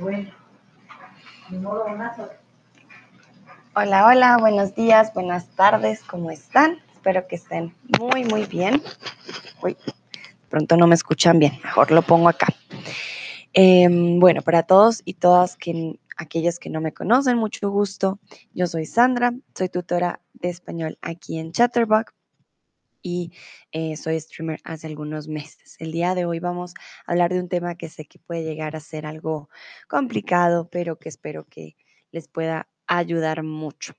Bueno, Hola, hola, buenos días, buenas tardes, ¿cómo están? Espero que estén muy, muy bien. Uy, pronto no me escuchan bien, mejor lo pongo acá. Em, bueno, para todos y todas que, aquellas que no me conocen, mucho gusto. Yo soy Sandra, soy tutora de español aquí en Chatterbox y eh, soy streamer hace algunos meses. El día de hoy vamos a hablar de un tema que sé que puede llegar a ser algo complicado, pero que espero que les pueda ayudar mucho.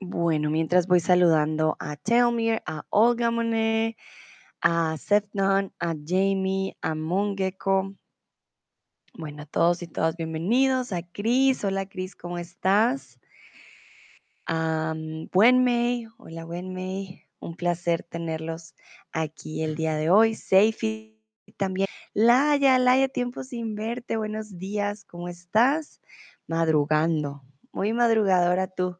Bueno, mientras voy saludando a Telmir, a Olga Monet, a Sefnon, a Jamie, a Mongeko. Bueno, a todos y todas bienvenidos. A Cris, hola Cris, ¿cómo estás? A Wenmei, hola Wenmei, un placer tenerlos aquí el día de hoy. Seifi también. Laya, Laya, tiempo sin verte, buenos días, ¿cómo estás? Madrugando, muy madrugadora tú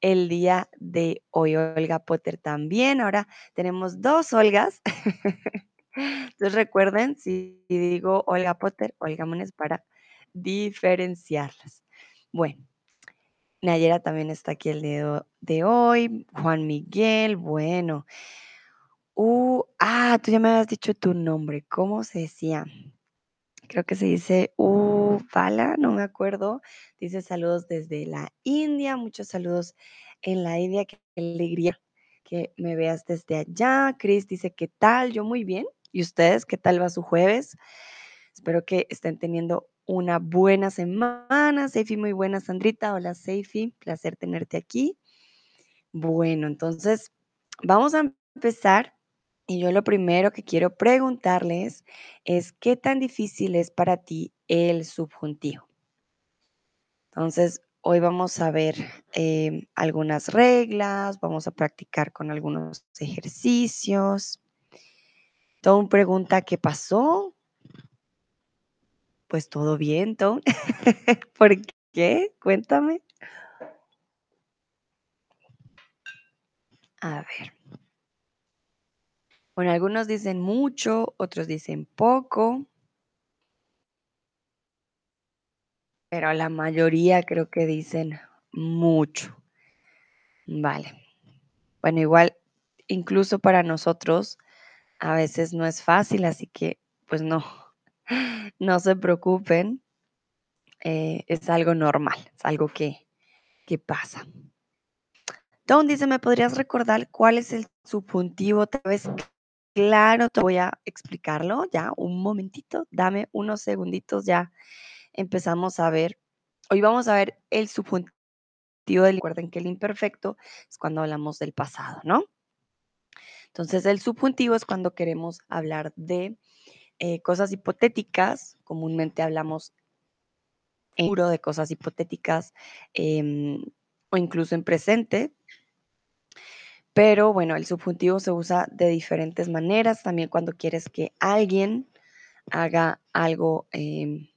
el día de hoy. Olga Potter también. Ahora tenemos dos Olgas. Entonces recuerden, si digo Olga Potter, Olga Mones para diferenciarlas. Bueno, Nayera también está aquí el día de hoy. Juan Miguel, bueno. Uh, ah, tú ya me habías dicho tu nombre. ¿Cómo se decía? Creo que se dice Uvala, no me acuerdo. Dice saludos desde la India. Muchos saludos en la India. Qué alegría que me veas desde allá. Chris dice, ¿qué tal? Yo muy bien. ¿Y ustedes qué tal va su jueves? Espero que estén teniendo una buena semana. Seifi, muy buena, Sandrita. Hola, Seifi. Placer tenerte aquí. Bueno, entonces vamos a empezar. Y yo lo primero que quiero preguntarles es, ¿qué tan difícil es para ti el subjuntivo? Entonces, hoy vamos a ver eh, algunas reglas, vamos a practicar con algunos ejercicios. Tom pregunta, ¿qué pasó? Pues todo bien, Tom. ¿Por qué? Cuéntame. A ver. Bueno, algunos dicen mucho, otros dicen poco. Pero la mayoría creo que dicen mucho. Vale. Bueno, igual, incluso para nosotros, a veces no es fácil, así que pues no, no se preocupen. Eh, es algo normal, es algo que, que pasa. Don dice, ¿me podrías recordar cuál es el subjuntivo? Tal vez, claro, te voy a explicarlo ya, un momentito, dame unos segunditos, ya empezamos a ver. Hoy vamos a ver el subjuntivo del, recuerden que el imperfecto es cuando hablamos del pasado, ¿no? Entonces, el subjuntivo es cuando queremos hablar de eh, cosas hipotéticas, comúnmente hablamos en puro de cosas hipotéticas em, o incluso en presente, pero bueno, el subjuntivo se usa de diferentes maneras, también cuando quieres que alguien haga algo em,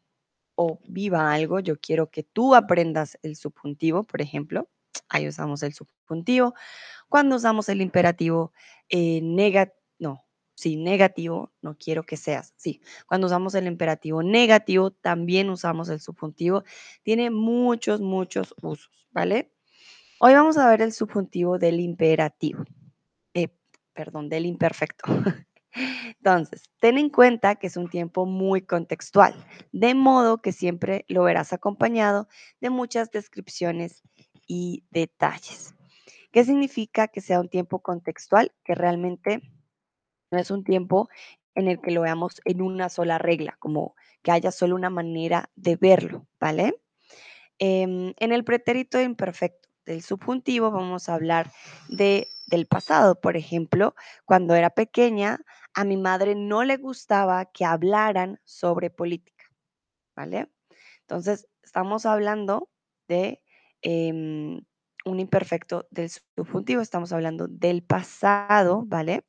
o viva algo, yo quiero que tú aprendas el subjuntivo, por ejemplo, ahí usamos el subjuntivo. Cuando usamos el imperativo eh, negativo, sí, negativo, no quiero que seas, sí. Cuando usamos el imperativo negativo, también usamos el subjuntivo. Tiene muchos, muchos usos, ¿vale? Hoy vamos a ver el subjuntivo del imperativo, eh, perdón, del imperfecto. Entonces, ten en cuenta que es un tiempo muy contextual, de modo que siempre lo verás acompañado de muchas descripciones y detalles. ¿Qué significa que sea un tiempo contextual? Que realmente no es un tiempo en el que lo veamos en una sola regla, como que haya solo una manera de verlo, ¿vale? Em, en el pretérito imperfecto del subjuntivo vamos a hablar de, del pasado. Por ejemplo, cuando era pequeña, a mi madre no le gustaba que hablaran sobre política, ¿vale? Entonces, estamos hablando de em, un imperfecto del subjuntivo, estamos hablando del pasado, ¿vale?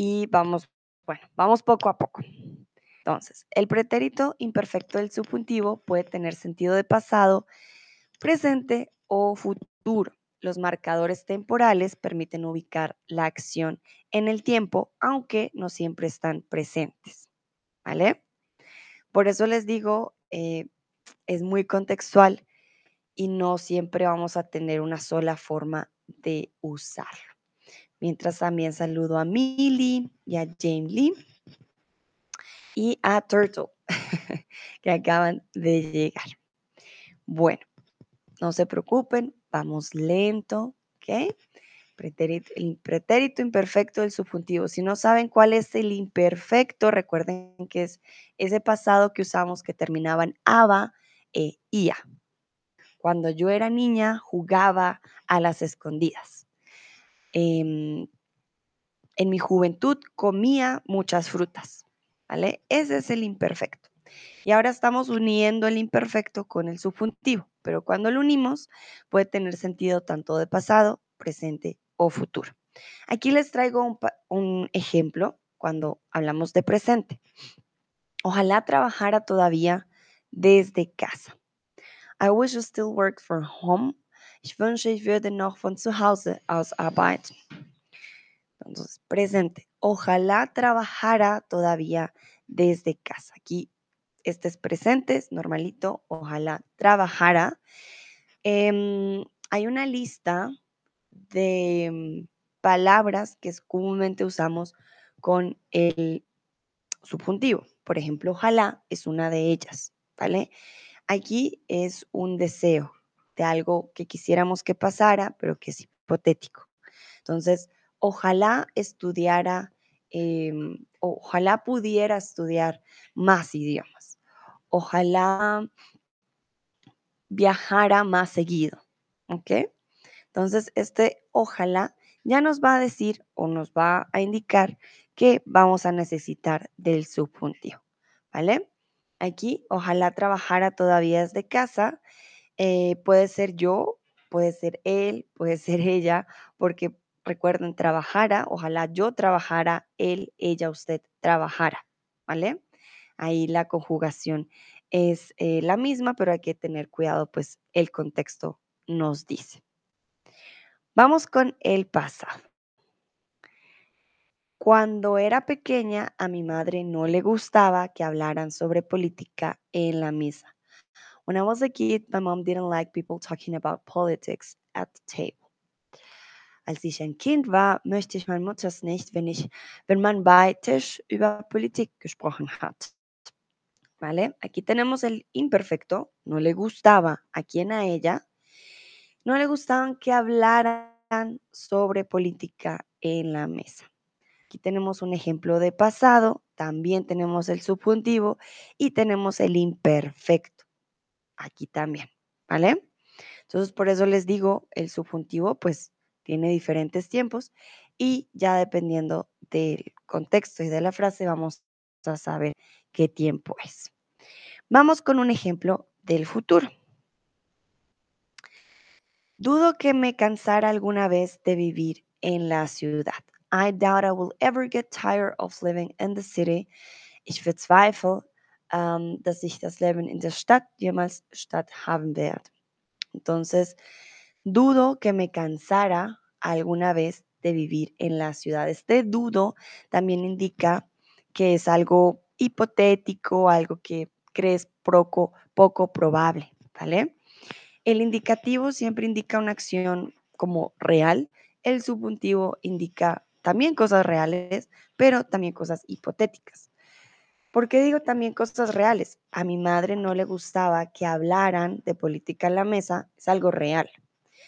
Y vamos, bueno, vamos poco a poco. Entonces, el pretérito imperfecto del subjuntivo puede tener sentido de pasado, presente o futuro. Los marcadores temporales permiten ubicar la acción en el tiempo, aunque no siempre están presentes. ¿Vale? Por eso les digo, eh, es muy contextual y no siempre vamos a tener una sola forma de usarlo. Mientras también saludo a Millie y a Jamie Lee y a Turtle, que acaban de llegar. Bueno, no se preocupen, vamos lento, ¿ok? El pretérito imperfecto del subjuntivo. Si no saben cuál es el imperfecto, recuerden que es ese pasado que usamos que terminaba en aba e ia. Cuando yo era niña, jugaba a las escondidas. Em, en mi juventud comía muchas frutas, ¿vale? Ese es el imperfecto. Y ahora estamos uniendo el imperfecto con el subjuntivo, pero cuando lo unimos puede tener sentido tanto de pasado, presente o futuro. Aquí les traigo un, un ejemplo cuando hablamos de presente. Ojalá trabajara todavía desde casa. I wish I still worked from home. Ich wünsche, ich würde noch von zu Hause aus arbeiten. Entonces, presente. Ojalá trabajara todavía desde casa. Aquí este es presente, es normalito. Ojalá trabajara. Em, hay una lista de mm, palabras que comúnmente usamos con el subjuntivo. Por ejemplo, ojalá es una de ellas, ¿vale? Aquí es un deseo algo que quisiéramos que pasara, pero que es hipotético. Entonces, ojalá estudiara, em, ojalá pudiera estudiar más idiomas. Ojalá viajara más seguido. ¿Ok? Entonces, este ojalá ya nos va a decir o nos va a indicar que vamos a necesitar del subjuntivo. ¿Vale? Aquí, ojalá trabajara todavía desde casa. Eh, puede ser yo, puede ser él, puede ser ella, porque recuerden, trabajara, ojalá yo trabajara, él, ella, usted trabajara, ¿vale? Ahí la conjugación es eh, la misma, pero hay que tener cuidado, pues el contexto nos dice. Vamos con el pasado. Cuando era pequeña, a mi madre no le gustaba que hablaran sobre política en la mesa. When I was a kid, my mom didn't like people talking about politics at the table. Als ich ein Kind war, möchte ich meine Mutter nicht, wenn, ich, wenn man bei Tisch über Politik gesprochen hat. ¿Vale? Aquí tenemos el imperfecto, no le gustaba a quien a ella, no le gustaban que hablaran sobre política en la mesa. Aquí tenemos un ejemplo de pasado, también tenemos el subjuntivo y tenemos el imperfecto. Aquí también, ¿vale? Entonces, por eso les digo, el subjuntivo pues tiene diferentes tiempos y ya dependiendo del contexto y de la frase vamos a saber qué tiempo es. Vamos con un ejemplo del futuro. Dudo que me cansara alguna vez de vivir en la ciudad. I doubt I will ever get tired of living in the city. Ich bezweifle, ähm, dass ich das Leben in der Stadt jemals statt haben werde. Entonces, dudo que me cansara alguna vez de vivir en la ciudad. Este dudo también indica que es algo hipotético, algo que crees poco, probable. El indicativo siempre indica una acción como real, el subjuntivo indica también cosas reales, pero también cosas hipotéticas. ¿Por qué digo también cosas reales? A mi madre no le gustaba que hablaran de política en la mesa, es algo real.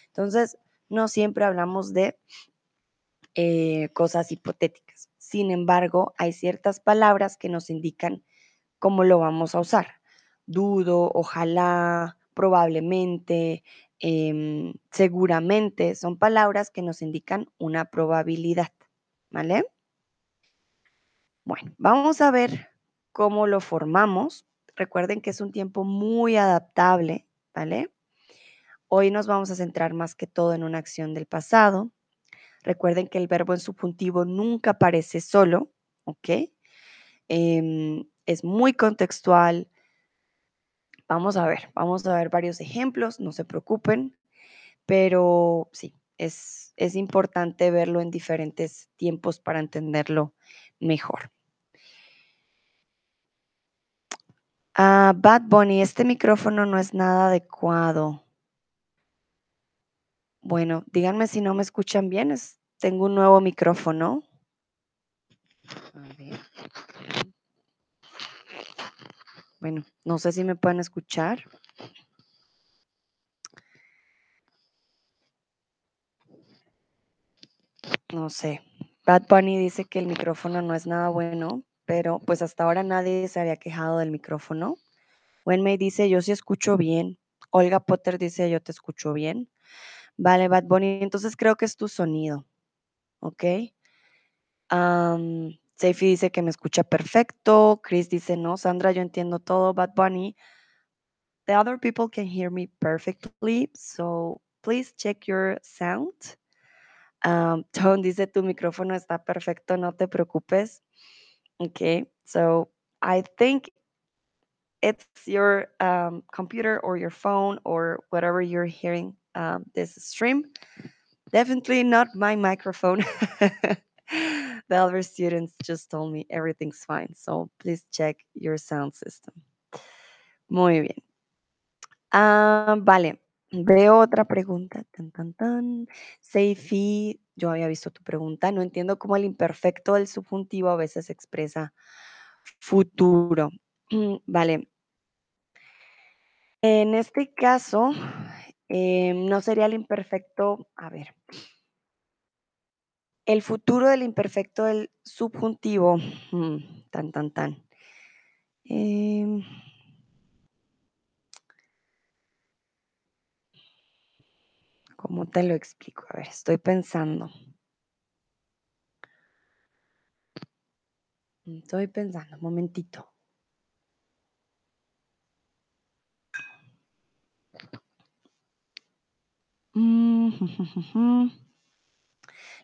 Entonces, no siempre hablamos de eh, cosas hipotéticas. Sin embargo, hay ciertas palabras que nos indican cómo lo vamos a usar. Dudo, ojalá, probablemente, em, seguramente, son palabras que nos indican una probabilidad. ¿Vale? Bueno, vamos a ver cómo lo formamos. Recuerden que es un tiempo muy adaptable, ¿vale? Hoy nos vamos a centrar más que todo en una acción del pasado. Recuerden que el verbo en subjuntivo nunca aparece solo, ¿ok? Em, es muy contextual. Vamos a ver, vamos a ver varios ejemplos, no se preocupen, pero sí, es, es importante verlo en diferentes tiempos para entenderlo mejor. Ah, Bad Bunny, este micrófono no es nada adecuado. Bueno, díganme si no me escuchan bien. es- tengo un nuevo micrófono. Bueno, no sé si me pueden escuchar. No sé. Bad Bunny dice que el micrófono no es nada bueno, pero pues hasta ahora nadie se había quejado del micrófono. Wenmei dice, yo sí escucho bien. Olga Potter dice, yo te escucho bien. Vale, Bad Bunny, entonces creo que es tu sonido. ¿Ok? Um, dice que me escucha perfecto. Chris dice, no, Sandra, yo entiendo todo. Bad Bunny. The other people can hear me perfectly, so please check your sound. Tone dice, tu micrófono está perfecto, no te preocupes. Okay, so I think it's your um, computer or your phone or whatever you're hearing um, this stream. Definitely not my microphone. the other students just told me everything's fine, so please check your sound system. Muy bien. Ah, vale, veo otra pregunta. Tan, tan, tan. Seifi, yo había visto tu pregunta. No entiendo cómo el imperfecto del subjuntivo a veces expresa futuro. Vale. En este caso, em, no sería el imperfecto, a ver. El futuro del imperfecto del subjuntivo. mm, tan, tan, tan. Em, ¿Cómo te lo explico? A ver, estoy pensando. Estoy pensando, un momentito. Mm,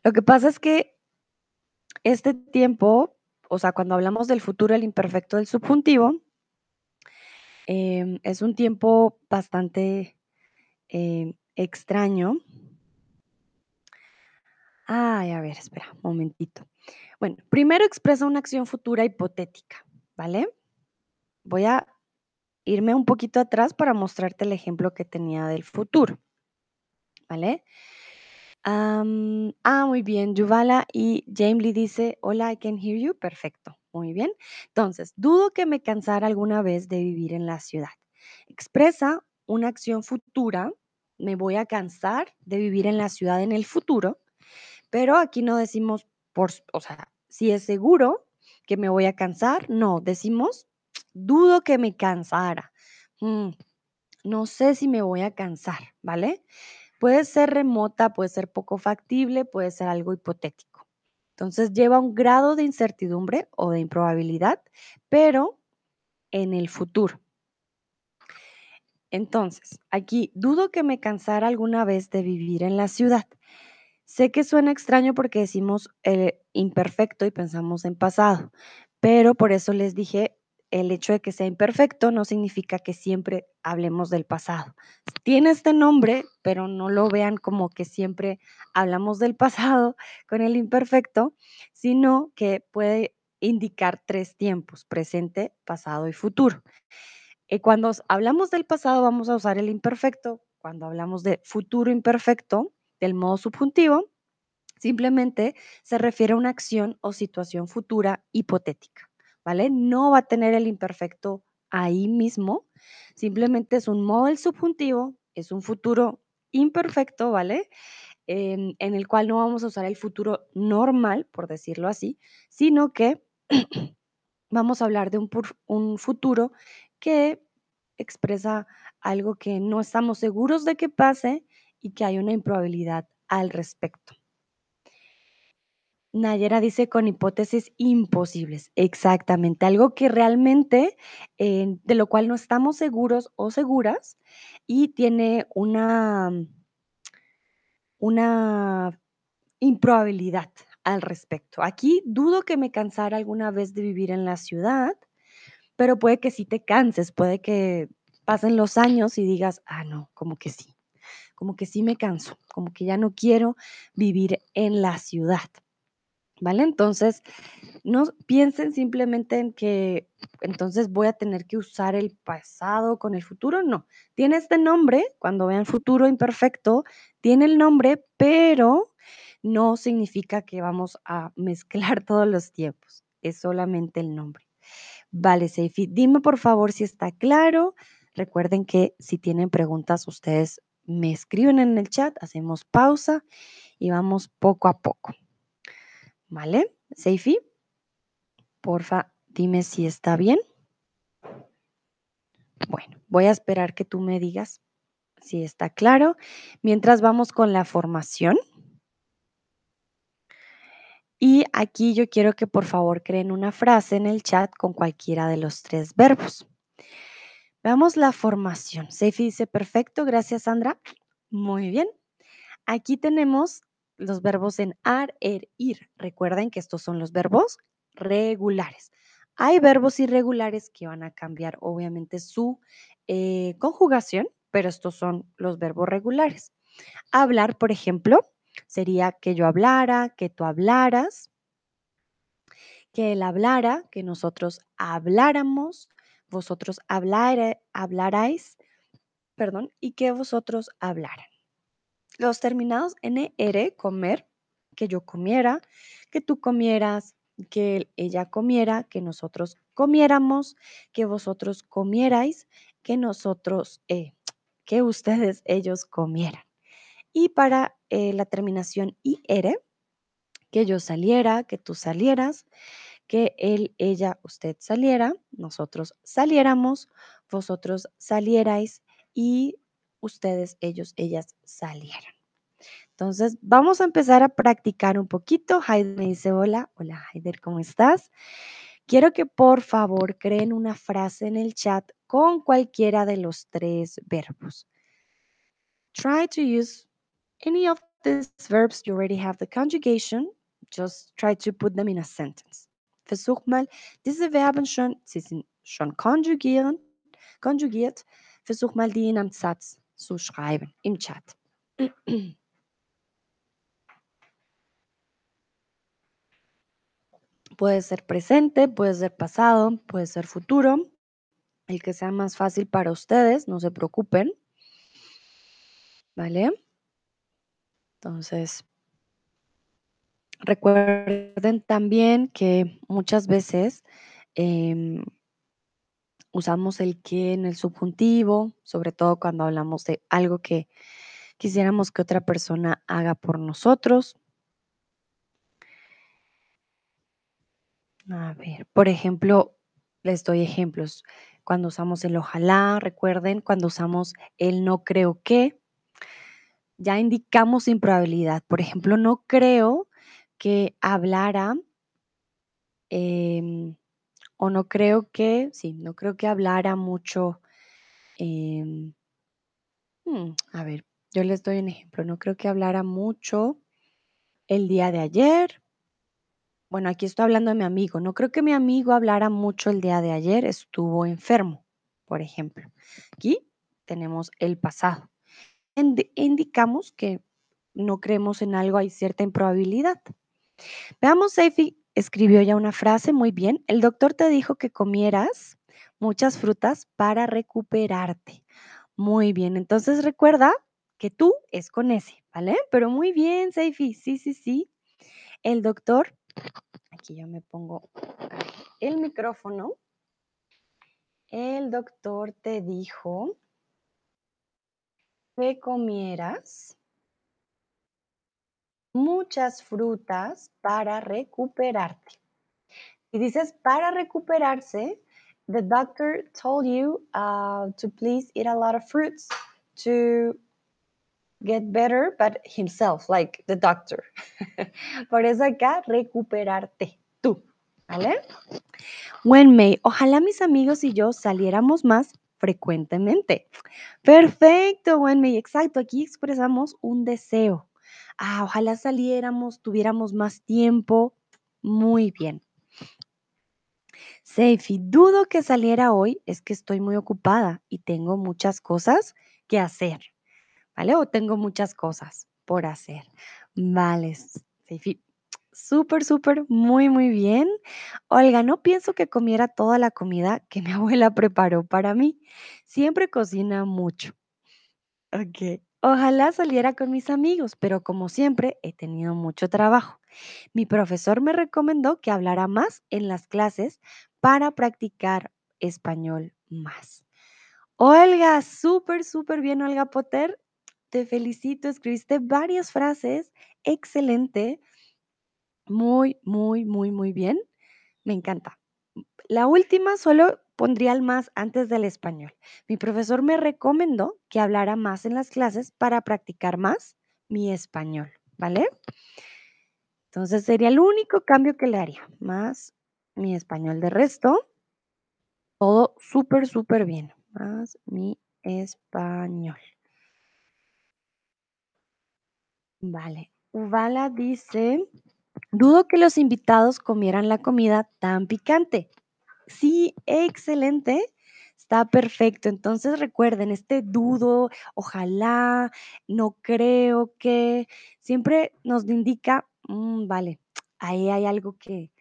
Lo que pasa es que este tiempo, o sea, cuando hablamos del futuro del imperfecto del subjuntivo, em, es un tiempo bastante em, extraño. Ay, a ver, espera, un momentito. Bueno, primero expresa una acción futura hipotética, ¿vale? Voy a irme un poquito atrás para mostrarte el ejemplo que tenía del futuro, ¿vale? Ah, muy bien, Yuvala y Jamie Lee dice, hola, I can hear you. Perfecto, muy bien. Entonces, dudo que me cansara alguna vez de vivir en la ciudad. Expresa una acción futura, me voy a cansar de vivir en la ciudad en el futuro, pero aquí no decimos, por, o sea, si es seguro que me voy a cansar, no, decimos, dudo que me cansara. Mm, no sé si me voy a cansar, ¿vale? Puede ser remota, puede ser poco factible, puede ser algo hipotético. Entonces lleva un grado de incertidumbre o de improbabilidad, pero en el futuro. Entonces, aquí dudo que me cansara alguna vez de vivir en la ciudad. Sé que suena extraño porque decimos eh, imperfecto y pensamos en pasado, pero por eso les dije, el hecho de que sea imperfecto no significa que siempre hablemos del pasado. Tiene este nombre, pero no lo vean como que siempre hablamos del pasado con el imperfecto, sino que puede indicar tres tiempos, presente, pasado y futuro. Y cuando hablamos del pasado vamos a usar el imperfecto, cuando hablamos de futuro imperfecto, del modo subjuntivo, simplemente se refiere a una acción o situación futura hipotética, ¿vale? No va a tener el imperfecto ahí mismo, simplemente es un modo del subjuntivo, es un futuro imperfecto, ¿vale? En, en el cual no vamos a usar el futuro normal, por decirlo así, sino que vamos a hablar de un, un futuro que expresa algo que no estamos seguros de que pase y que hay una improbabilidad al respecto. Nayera dice con hipótesis imposibles, exactamente, algo que realmente eh, de lo cual no estamos seguros o seguras y tiene una, una improbabilidad al respecto. Aquí dudo que me cansara alguna vez de vivir en la ciudad, pero puede que sí te canses, puede que pasen los años y digas, ah, no, como que sí, como que sí me canso, como que ya no quiero vivir en la ciudad. ¿Vale? Entonces, no piensen simplemente en que entonces voy a tener que usar el pasado con el futuro. No, tiene este nombre, cuando vean futuro imperfecto, tiene el nombre, pero no significa que vamos a mezclar todos los tiempos. Es solamente el nombre. Vale, Seifi, dime por favor si está claro. Recuerden que si tienen preguntas, ustedes me escriben en el chat, hacemos pausa y vamos poco a poco. ¿Vale? Seifi, porfa, dime si está bien. Bueno, voy a esperar que tú me digas si está claro. Mientras vamos con la formación. Y aquí yo quiero que por favor creen una frase en el chat con cualquiera de los tres verbos. Veamos la formación. Seifi dice, perfecto, gracias Sandra. Muy bien. Aquí tenemos los verbos en ar, er, ir. Recuerden que estos son los verbos regulares. Hay verbos irregulares que van a cambiar obviamente su eh, conjugación, pero estos son los verbos regulares. Hablar, por ejemplo, sería que yo hablara, que tú hablaras, que él hablara, que nosotros habláramos, vosotros hablara, hablarais, perdón, y que vosotros hablaran. Los terminados NR, comer, que yo comiera, que tú comieras, que ella comiera, que nosotros comiéramos, que vosotros comierais, que nosotros, eh, que ustedes, ellos comieran. Y para eh, la terminación IR, que yo saliera, que tú salieras, que él, ella, usted saliera, nosotros saliéramos, vosotros salierais y ustedes, ellos, ellas salieran. Entonces, vamos a empezar a practicar un poquito. Haider me dice hola. Hola, Haider, ¿cómo estás? Quiero que por favor creen una frase en el chat con cualquiera de los tres verbos. Try to use any of these verbs. You already have the conjugation. Just try to put them in a sentence. Versuch mal, diese Verben schon, sie sind schon konjugieren, konjugiert. Versuch mal, die in einem Satz zu schreiben im Chat. Puede ser presente, puede ser pasado, puede ser futuro. El que sea más fácil para ustedes, no se preocupen. ¿Vale? Entonces, recuerden también que muchas veces em, usamos el que en el subjuntivo, sobre todo cuando hablamos de algo que quisiéramos que otra persona haga por nosotros. A ver, por ejemplo, les doy ejemplos. Cuando usamos el ojalá, recuerden, cuando usamos el no creo que, ya indicamos improbabilidad. Por ejemplo, no creo que hablara em, o no creo que, sí, no creo que hablara mucho. Em, hmm, a ver, yo les doy un ejemplo. No creo que hablara mucho el día de ayer. Bueno, aquí estoy hablando de mi amigo. No creo que mi amigo hablara mucho el día de ayer. Estuvo enfermo, por ejemplo. Aquí tenemos el pasado. Indicamos que no creemos en algo, hay cierta improbabilidad. Veamos, Seifi escribió ya una frase muy bien. El doctor te dijo que comieras muchas frutas para recuperarte. Muy bien, entonces recuerda que tú es con ese, ¿vale? Pero muy bien, Seifi. Sí, sí, sí. El doctor Aquí yo me pongo el micrófono. El doctor te dijo que comieras muchas frutas para recuperarte. Y dices para recuperarse, the doctor told you uh, to please eat a lot of fruits to get better, but himself, like the doctor. Por eso acá, recuperarte tú, ¿vale? When may, ojalá mis amigos y yo saliéramos más frecuentemente. Perfecto, when may, exacto. Aquí expresamos un deseo. Ah, ojalá saliéramos, tuviéramos más tiempo. Muy bien. Seifi, dudo que saliera hoy, es que estoy muy ocupada y tengo muchas cosas que hacer. ¿vale? O tengo muchas cosas por hacer. Vale, Súper, súper, muy, muy bien. Olga, no pienso que comiera toda la comida que mi abuela preparó para mí. Siempre cocina mucho. Ok. Ojalá saliera con mis amigos, pero como siempre he tenido mucho trabajo. Mi profesor me recomendó que hablara más en las clases para practicar español más. Olga, súper, súper bien, Olga Potter. Te felicito, escribiste varias frases. Excelente. Muy, muy, muy, muy bien. Me encanta. La última solo pondría el más antes del español. Mi profesor me recomendó que hablara más en las clases para practicar más mi español, ¿vale? Entonces sería el único cambio que le haría, más mi español. De resto, todo súper, súper bien. Más mi español. Vale. Uvala dice, dudo que los invitados comieran la comida tan picante. Sí, excelente. Está perfecto. Entonces recuerden, este dudo, ojalá, no creo que, siempre nos indica, mm, vale, ahí hay algo que,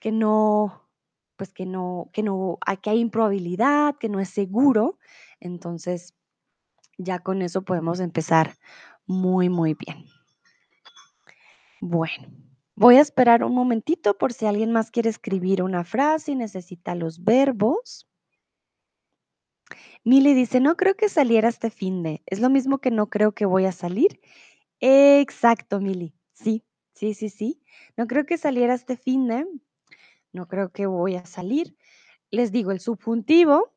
que no, pues que no, que no, aquí hay improbabilidad, que no es seguro. Entonces, ya con eso podemos empezar muy, muy bien. Bueno, voy a esperar un momentito por si alguien más quiere escribir una frase y necesita los verbos. Mili dice, no creo que saliera este fin de. Es lo mismo que no creo que voy a salir. Exacto, Mili. Sí, sí, sí, sí. No creo que saliera este fin de. No creo que voy a salir. Les digo, el subjuntivo,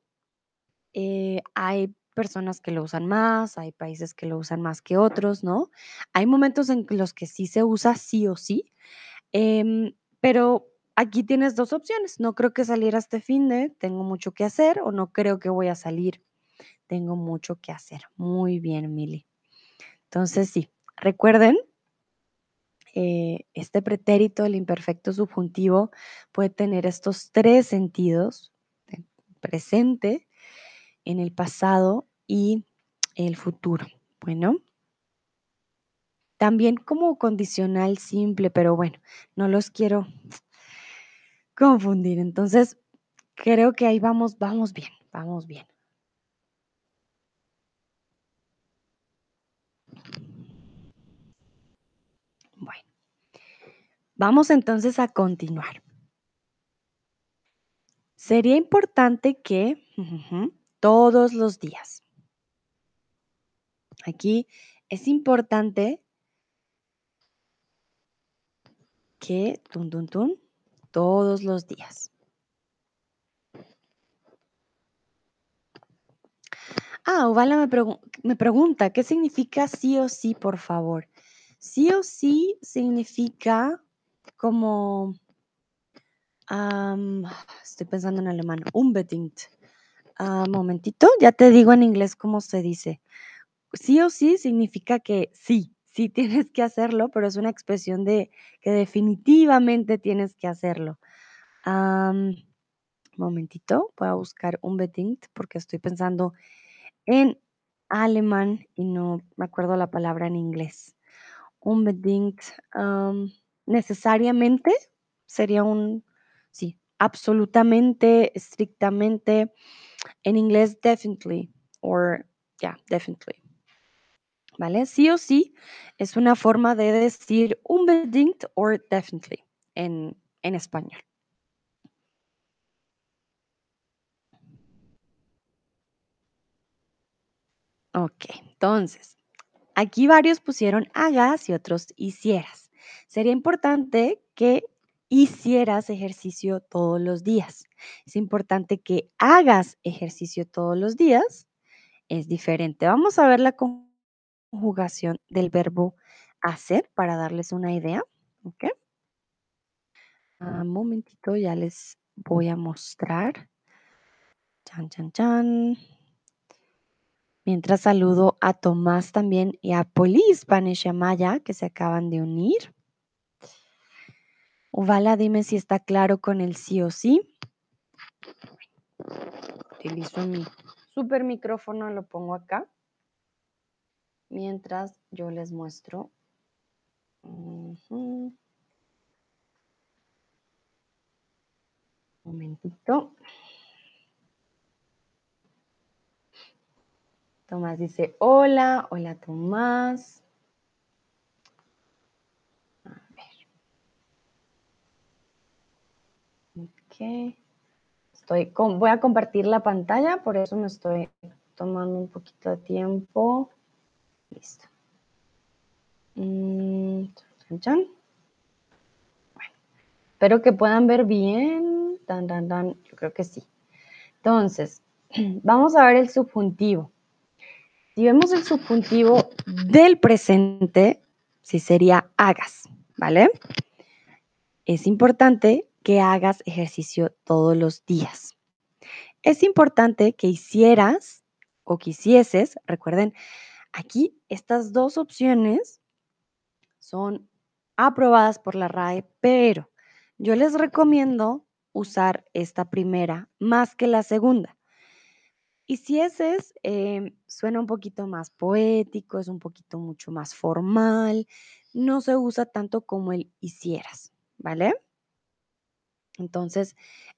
eh, hay personas que lo usan más, hay países que lo usan más que otros, ¿no? Hay momentos en los que sí se usa sí o sí, em, pero aquí tienes dos opciones. No creo que saliera este fin de, tengo mucho que hacer, o no creo que voy a salir, tengo mucho que hacer. Muy bien, Mili. Entonces, sí, recuerden, eh, este pretérito, el imperfecto subjuntivo, puede tener estos tres sentidos, presente, en el pasado y el futuro. Bueno, también como condicional simple, pero bueno, no los quiero confundir. Entonces, creo que ahí vamos, vamos bien, vamos bien. Bueno, vamos entonces a continuar. Sería importante que todos los días. Aquí es importante que tun, tun, tun, todos los días. Ah, Uvala me, me pregunta, ¿qué significa sí o sí, por favor? Sí o sí significa como, estoy pensando en alemán, unbedingt. Ah, momentito, ya te digo en inglés cómo se dice. Sí o sí significa que sí, sí tienes que hacerlo, pero es una expresión de que definitivamente tienes que hacerlo. momentito, voy a buscar unbedingt porque estoy pensando en alemán y no me acuerdo la palabra en inglés. Unbedingt, necesariamente sería un, sí, absolutamente, estrictamente. En inglés, definitely, or, yeah, definitely. ¿Vale? Sí o sí es una forma de decir unbedingt or definitely en, en español. Ok, entonces, aquí varios pusieron hagas y otros hicieras. Sería importante que hicieras ejercicio todos los días. Es importante que hagas ejercicio todos los días. Es diferente. Vamos a ver la conjugación del verbo hacer para darles una idea. ¿Ok? Un ah, momentito, ya les voy a mostrar. Chan, chan, chan. Mientras saludo a Tomás también y a Poli Spanish Maya que se acaban de unir. Ovala, dime si está claro con el sí o sí. Utilizo mi super micrófono, lo pongo acá. Mientras yo les muestro. Un momentito. Tomás dice, hola, hola Tomás. Estoy voy a compartir la pantalla, por eso me estoy tomando un poquito de tiempo. Listo. Mm, Bueno, espero que puedan ver bien. Dan, dan, dan. Yo creo que sí. Entonces, vamos a ver el subjuntivo. Si vemos el subjuntivo del presente, sí sería hagas, ¿vale? Es importante que hagas ejercicio todos los días. Es importante que hicieras o quisieses, recuerden, aquí estas dos opciones son aprobadas por la RAE, pero yo les recomiendo usar esta primera más que la segunda. Y si es, em, suena un poquito más poético, es un poquito mucho más formal, no se usa tanto como el hicieras, ¿vale? Entonces,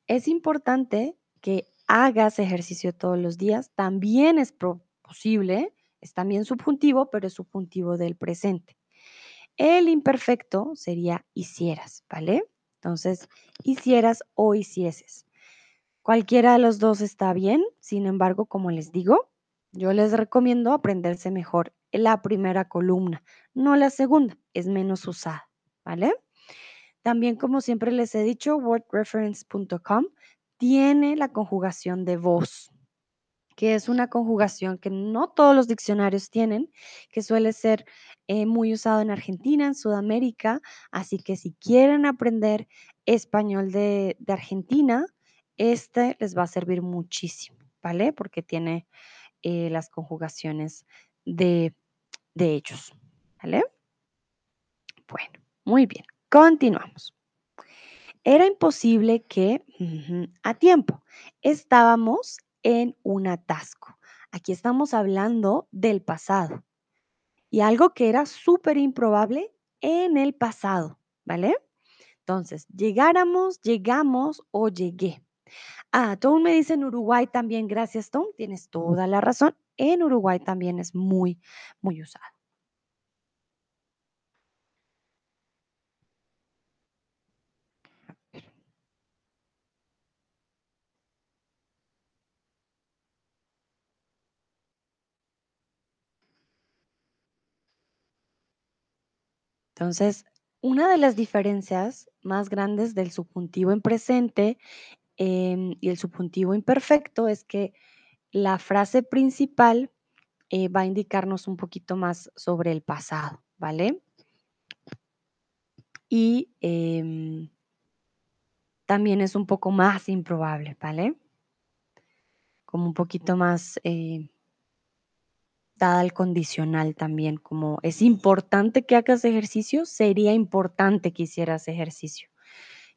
es importante que hagas ejercicio todos los días. También es posible, es también subjuntivo, pero es subjuntivo del presente. El imperfecto sería hicieras, ¿vale? Entonces, hicieras o hicieses. Cualquiera de los dos está bien, sin embargo, como les digo, yo les recomiendo aprenderse mejor la primera columna, no la segunda, es menos usada, ¿vale? También, como siempre les he dicho, wordreference.com tiene la conjugación de voz, que es una conjugación que no todos los diccionarios tienen, que suele ser eh, muy usado en Argentina, en Sudamérica, así que si quieren aprender español de, Argentina, este les va a servir muchísimo, ¿vale? Porque tiene eh, las conjugaciones de ellos, ¿vale? Bueno, muy bien, continuamos. Era imposible que a tiempo estábamos en un atasco. Aquí estamos hablando del pasado y algo que era súper improbable en el pasado, ¿vale? Entonces, llegáramos, llegamos o llegué. Ah, Tom me dice en Uruguay también, gracias Tom, tienes toda la razón. En Uruguay también es muy, muy usado. Entonces, una de las diferencias más grandes del subjuntivo en presente em, y el subjuntivo imperfecto es que la frase principal eh, va a indicarnos un poquito más sobre el pasado, ¿vale? Y em, también es un poco más improbable, ¿vale? Como un poquito más eh, dada al condicional también, como es importante que hagas ejercicio, sería importante que hicieras ejercicio.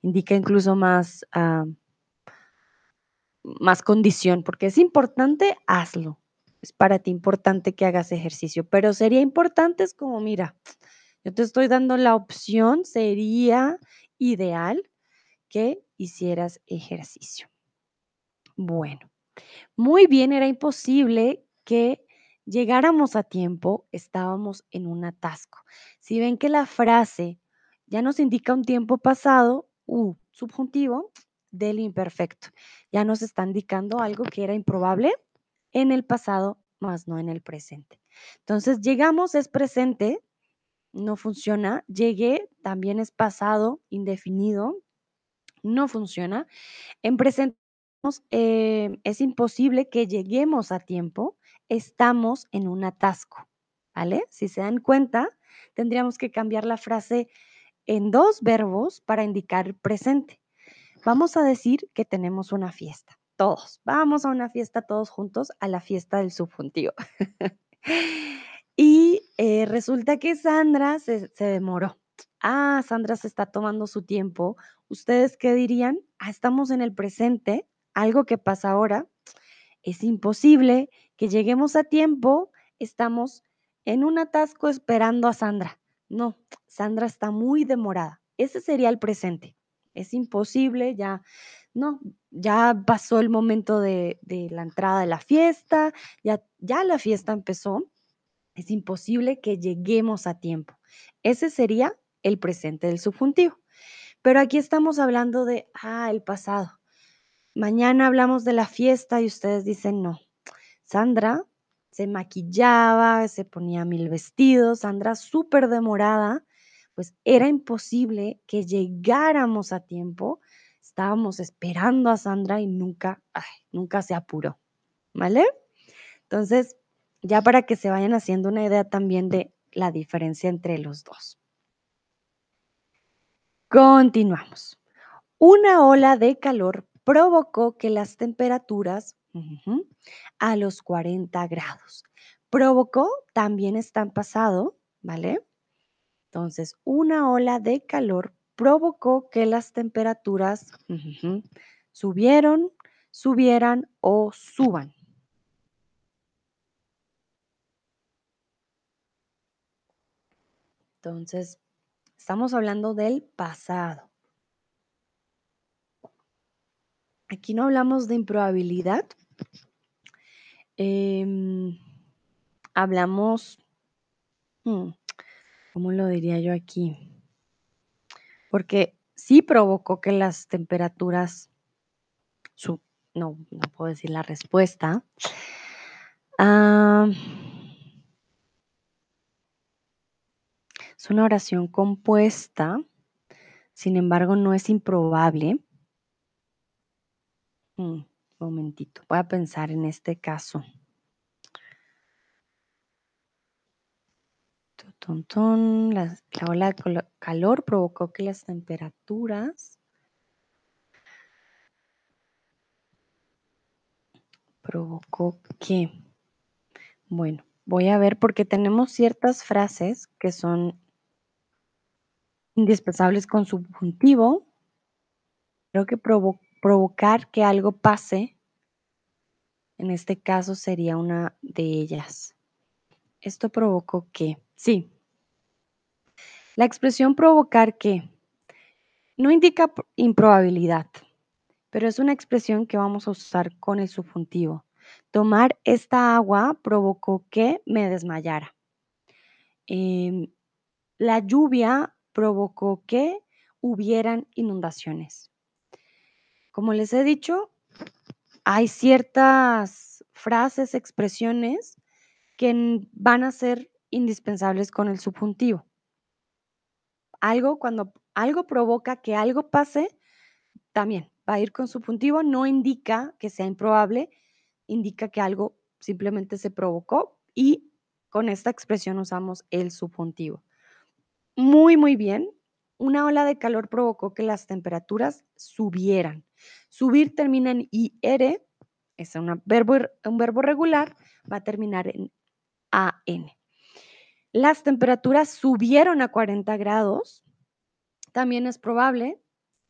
Indica incluso más, ah, más condición, porque es importante, hazlo. Es para ti importante que hagas ejercicio, pero sería importante, es como, mira, yo te estoy dando la opción, sería ideal que hicieras ejercicio. Bueno, muy bien, era imposible que llegáramos a tiempo, estábamos en un atasco. Si ven que la frase ya nos indica un tiempo pasado, u subjuntivo del imperfecto, ya nos está indicando algo que era improbable en el pasado, más no en el presente. Entonces, llegamos es presente, no funciona. Llegué también es pasado indefinido, no funciona. En presente eh, es imposible que lleguemos a tiempo, estamos en un atasco, ¿vale? Si se dan cuenta, tendríamos que cambiar la frase en dos verbos para indicar presente. Vamos a decir que tenemos una fiesta, todos. Vamos a una fiesta todos juntos, a la fiesta del subjuntivo. y eh, resulta que Sandra se, demoró. Ah, Sandra se está tomando su tiempo. ¿Ustedes qué dirían? Ah, estamos en el presente, algo que pasa ahora. Es imposible que lleguemos a tiempo, estamos en un atasco esperando a Sandra. No, Sandra está muy demorada. Ese sería el presente. Es imposible, ya no, ya pasó el momento de, la entrada de la fiesta, ya, ya la fiesta empezó, es imposible que lleguemos a tiempo. Ese sería el presente del subjuntivo. Pero aquí estamos hablando de, ah, el pasado. Mañana hablamos de la fiesta y ustedes dicen, no, Sandra se maquillaba, se ponía mil vestidos, Sandra súper demorada, pues era imposible que llegáramos a tiempo. Estábamos esperando a Sandra y nunca, nunca se apuró, ¿vale? Entonces, ya para que se vayan haciendo una idea también de la diferencia entre los dos. Continuamos. Una ola de calor provocó que las temperaturas a los 40 grados. Provocó también está en pasado, ¿vale? Entonces, una ola de calor provocó que las temperaturas subieron, subieran o suban. Entonces, estamos hablando del pasado. Aquí no hablamos de improbabilidad. Em, hablamos, hmm, ¿cómo lo diría yo aquí? Porque sí provocó que las temperaturas, no, no puedo decir la respuesta. Ah, Es una oración compuesta, sin embargo no es improbable. Momentito, voy a pensar en este caso. La, la ola de calor provocó que las temperaturas provocó que, bueno, voy a ver porque tenemos ciertas frases que son indispensables con subjuntivo. Creo que provocar que algo pase, en este caso sería una de ellas. Esto provocó que, sí. La expresión provocar que no indica improbabilidad, pero es una expresión que vamos a usar con el subjuntivo. Tomar esta agua provocó que me desmayara. Em, la lluvia provocó que hubieran inundaciones. Como les he dicho, hay ciertas frases, expresiones que van a ser indispensables con el subjuntivo. Algo, cuando algo provoca que algo pase, también va a ir con subjuntivo, no indica que sea improbable, indica que algo simplemente se provocó y con esta expresión usamos el subjuntivo muy, muy bien. Una ola de calor provocó que las temperaturas subieran. Subir termina en IR, es verbo, un verbo regular, va a terminar en AN. Las temperaturas subieron a 40 grados. También es probable,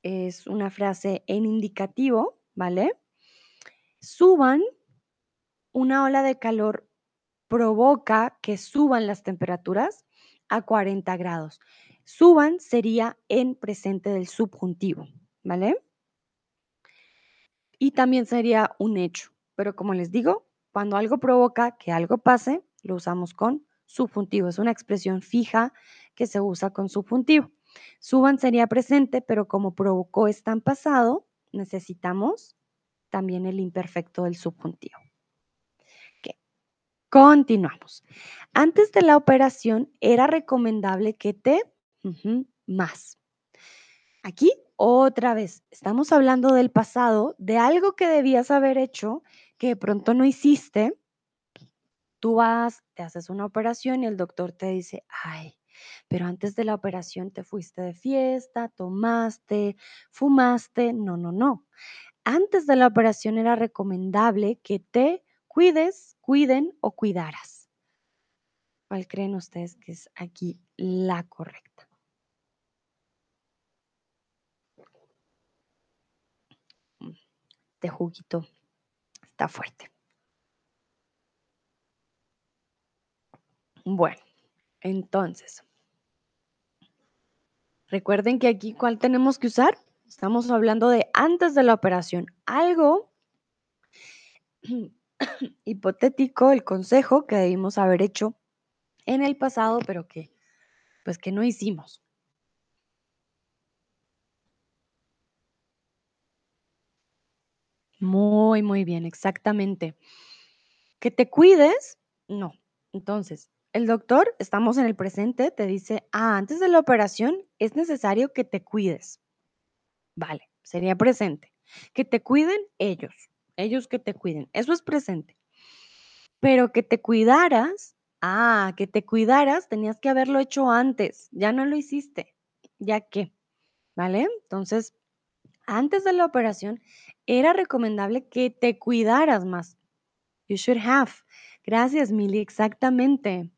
es una frase en indicativo, ¿vale? Suban, una ola de calor provoca que suban las temperaturas a 40 grados. Suban sería en presente del subjuntivo, ¿vale? Y también sería un hecho, pero como les digo, cuando algo provoca que algo pase, lo usamos con subjuntivo. Es una expresión fija que se usa con subjuntivo. Suban sería presente, pero como provocó está en pasado, necesitamos también el imperfecto del subjuntivo. Continuamos. Antes de la operación era recomendable que te más. Aquí otra vez, estamos hablando del pasado, de algo que debías haber hecho que de pronto no hiciste. Tú vas, te haces una operación y el doctor te dice, ay, pero antes de la operación te fuiste de fiesta, tomaste, fumaste. No, no, no. Antes de la operación era recomendable que te cuides, cuiden o cuidaras. ¿Cuál creen ustedes que es aquí la correcta? Este juguito está fuerte. Bueno, entonces, recuerden que aquí, ¿cuál tenemos que usar? Estamos hablando de antes de la operación. Algo hipotético, el consejo que debimos haber hecho en el pasado, pero que pues que no hicimos. Muy, muy bien, exactamente. Que te cuides, no. Entonces, el doctor, estamos en el presente, te dice, ah, antes de la operación es necesario que te cuides. Vale, sería presente. Que te cuiden ellos, ellos que te cuiden, eso es presente. Pero que te cuidaras, ah, que te cuidaras, tenías que haberlo hecho antes, ya no lo hiciste, ya que, ¿vale? Entonces, antes de la operación era recomendable que te cuidaras más. You should have. Gracias, Mili, exactamente.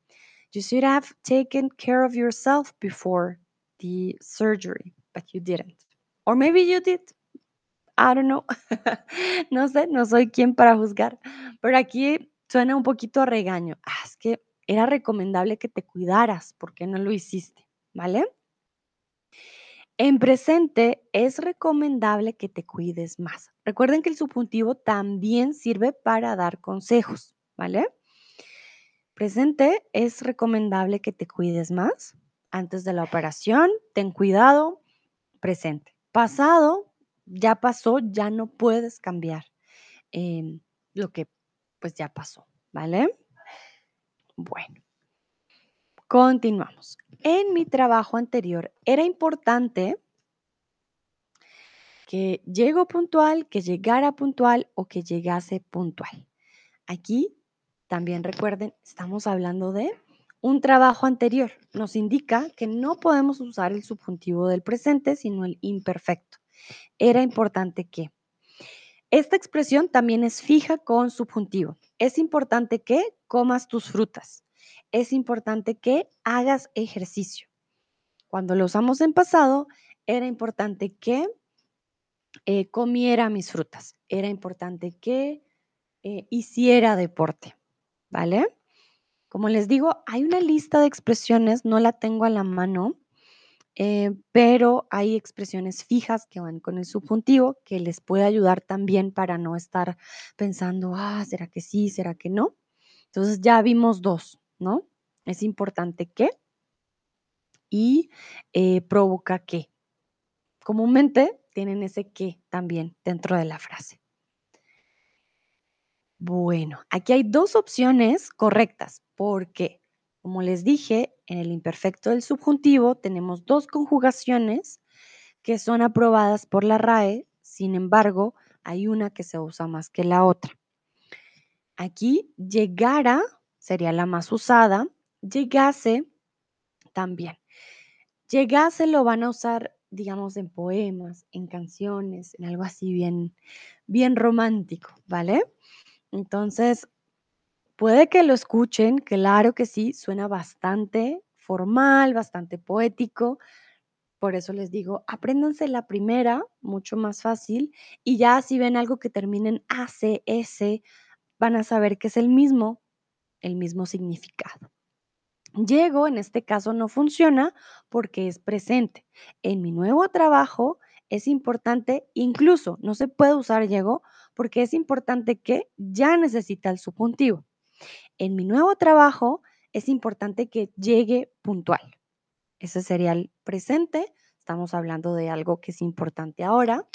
You should have taken care of yourself before the surgery, but you didn't. Or maybe you did. I don't know. no sé, no soy quien para juzgar. Pero aquí suena un poquito a regaño. Ah, es que era recomendable que te cuidaras porque no lo hiciste, ¿vale? En presente es recomendable que te cuides más. Recuerden que el subjuntivo también sirve para dar consejos, ¿vale? Presente es recomendable que te cuides más. Antes de la operación, ten cuidado. Presente. Pasado, ya pasó, ya no puedes cambiar em, lo que pues ya pasó, ¿vale? Bueno, continuamos. En mi trabajo anterior era importante que llego puntual, que llegara puntual o que llegase puntual. Aquí también recuerden, estamos hablando de un trabajo anterior. Nos indica que no podemos usar el subjuntivo del presente, sino el imperfecto. Era importante que. Esta expresión también es fija con subjuntivo. Es importante que comas tus frutas. Es importante que hagas ejercicio. Cuando lo usamos en pasado, era importante que eh, comiera mis frutas. Era importante que eh, hiciera deporte. ¿Vale? Como les digo, hay una lista de expresiones, no la tengo a la mano, eh, pero hay expresiones fijas que van con el subjuntivo que les puede ayudar también para no estar pensando, ah, ¿será que sí? ¿Será que no? Entonces ya vimos dos, ¿no? Es importante que y provoca que. Comúnmente tienen ese que también dentro de la frase. Bueno, aquí hay dos opciones correctas porque, como les dije, en el imperfecto del subjuntivo tenemos dos conjugaciones que son aprobadas por la RAE, sin embargo, hay una que se usa más que la otra. Aquí llegara sería la más usada, llegase también. Llegase lo van a usar digamos, en poemas, en canciones, en algo así bien, bien romántico, ¿vale? Entonces, puede que lo escuchen, claro que sí, suena bastante formal, bastante poético. Por eso les digo, apréndanse la primera, mucho más fácil, y ya si ven algo que termine en ACS, van a saber que es el mismo, el mismo significado. Llego, en este caso, no funciona porque es presente. En mi nuevo trabajo es importante, incluso no se puede usar llego porque es importante que ya necesita el subjuntivo. En mi nuevo trabajo es importante que llegue puntual. Ese sería el presente. Estamos hablando de algo que es importante ahora,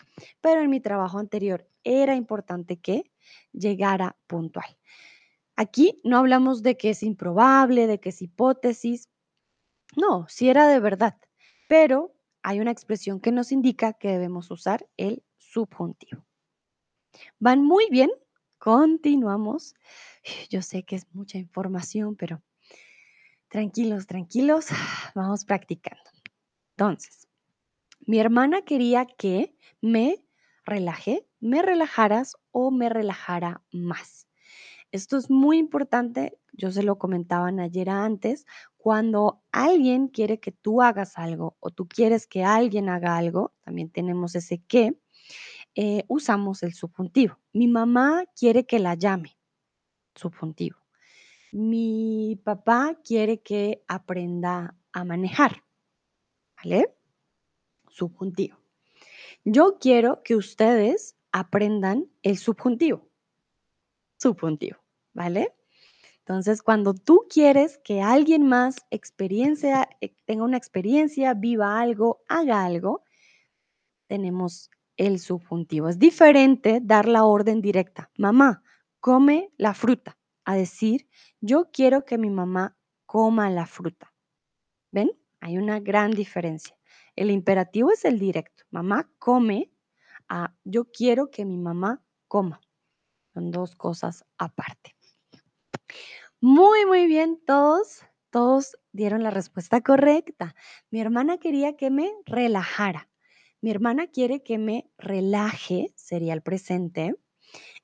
pero en mi trabajo anterior era importante que llegara puntual. Aquí no hablamos de que es improbable, de que es hipótesis. No, si era de verdad, pero hay una expresión que nos indica que debemos usar el subjuntivo. Van muy bien, continuamos. Yo sé que es mucha información, pero tranquilos, tranquilos, vamos practicando. Entonces, mi hermana quería que me relaje, me relajaras o me relajara más. Esto es muy importante, yo se lo comentaban ayer antes, cuando alguien quiere que tú hagas algo o tú quieres que alguien haga algo, también tenemos ese que, eh, usamos el subjuntivo. Mi mamá quiere que la llame, subjuntivo. Mi papá quiere que aprenda a manejar, ¿vale? Subjuntivo. Yo quiero que ustedes aprendan el subjuntivo. Subjuntivo, ¿vale? Entonces, cuando tú quieres que alguien más experiencia, eh, tenga una experiencia, viva algo, haga algo, tenemos el subjuntivo. Es diferente dar la orden directa. Mamá, come la fruta. A decir, yo quiero que mi mamá coma la fruta. ¿Ven? Hay una gran diferencia. El imperativo es el directo. Mamá come a yo quiero que mi mamá coma. Son dos cosas aparte. Muy, muy bien, todos, todos dieron la respuesta correcta. Mi hermana quería que me relajara. Mi hermana quiere que me relaje, sería el presente,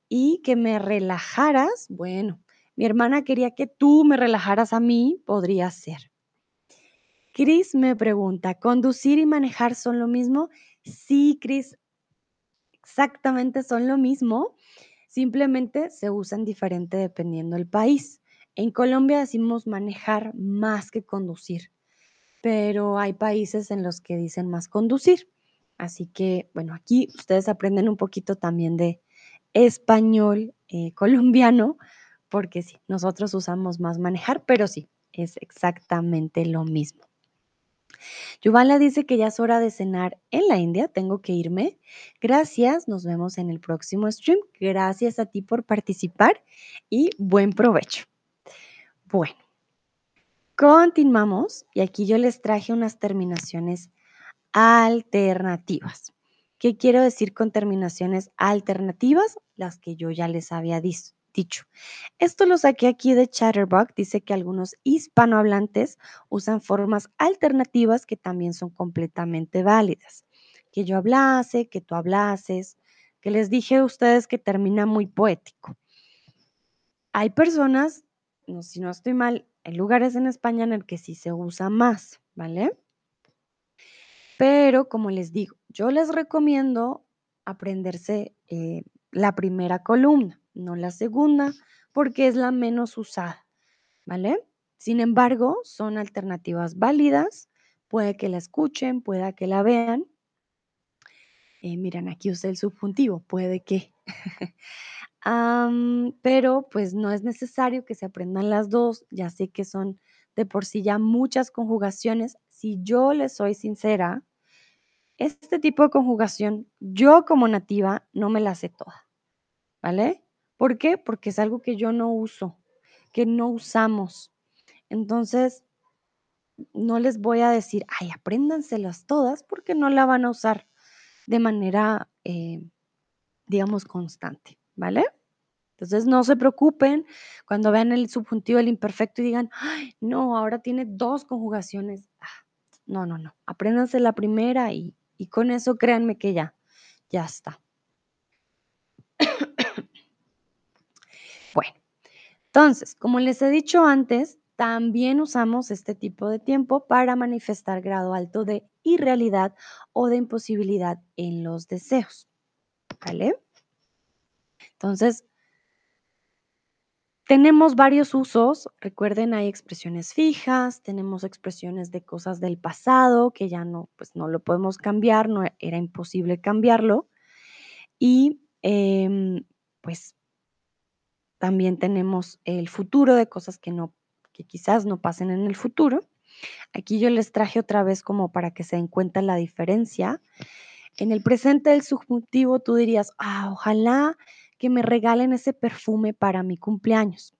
y que me relajaras, bueno, mi hermana quería que tú me relajaras a mí, podría ser. Cris me pregunta, ¿conducir y manejar son lo mismo? Sí, Cris, exactamente son lo mismo, simplemente se usan diferente dependiendo del país. En Colombia decimos manejar más que conducir, pero hay países en los que dicen más conducir. Así que, bueno, aquí ustedes aprenden un poquito también de español eh, colombiano, porque sí, nosotros usamos más manejar, pero sí, es exactamente lo mismo. Yuvala dice que ya es hora de cenar en la India, tengo que irme. Gracias, nos vemos en el próximo stream. Gracias a ti por participar y buen provecho. Bueno, continuamos y aquí yo les traje unas terminaciones alternativas. ¿Qué quiero decir con terminaciones alternativas? Las que yo ya les había dicho. Esto lo saqué aquí de Chatterbox. Dice que algunos hispanohablantes usan formas alternativas que también son completamente válidas. Que yo hablase, que tú hablases, que les dije a ustedes que termina muy poético. Hay personas no, si no estoy mal, hay lugares en España en el que sí se usa más, ¿vale? Pero como les digo, yo les recomiendo aprenderse eh, la primera columna, no la segunda, porque es la menos usada, ¿vale? Sin embargo, son alternativas válidas, puede que la escuchen, pueda que la vean. Eh, miren, aquí usé el subjuntivo, puede que. pero pues no es necesario que se aprendan las dos, ya sé que son de por sí ya muchas conjugaciones. Si yo les soy sincera, este tipo de conjugación, yo como nativa no me la sé toda, ¿vale? ¿Por qué? Porque es algo que yo no uso, que no usamos. Entonces, no les voy a decir, ay, apréndanselas todas, porque no la van a usar de manera, eh, digamos, constante, ¿vale? Entonces, no se preocupen cuando vean el subjuntivo, el imperfecto y digan, ay, no, ahora tiene dos conjugaciones. Ah, no, no, no. Apréndanse la primera y, y con eso créanme que ya, ya está. bueno, entonces, como les he dicho antes, también usamos este tipo de tiempo para manifestar grado alto de irrealidad o de imposibilidad en los deseos. ¿Vale? Entonces, tenemos varios usos, recuerden, hay expresiones fijas, tenemos expresiones de cosas del pasado que ya no, pues no lo podemos cambiar, no era imposible cambiarlo. Y em, pues también tenemos el futuro de cosas que no, que quizás no pasen en el futuro. Aquí yo les traje otra vez como para que se den cuenta la diferencia. En el presente del subjuntivo tú dirías, ah, ojalá que me regalen ese perfume para mi cumpleaños.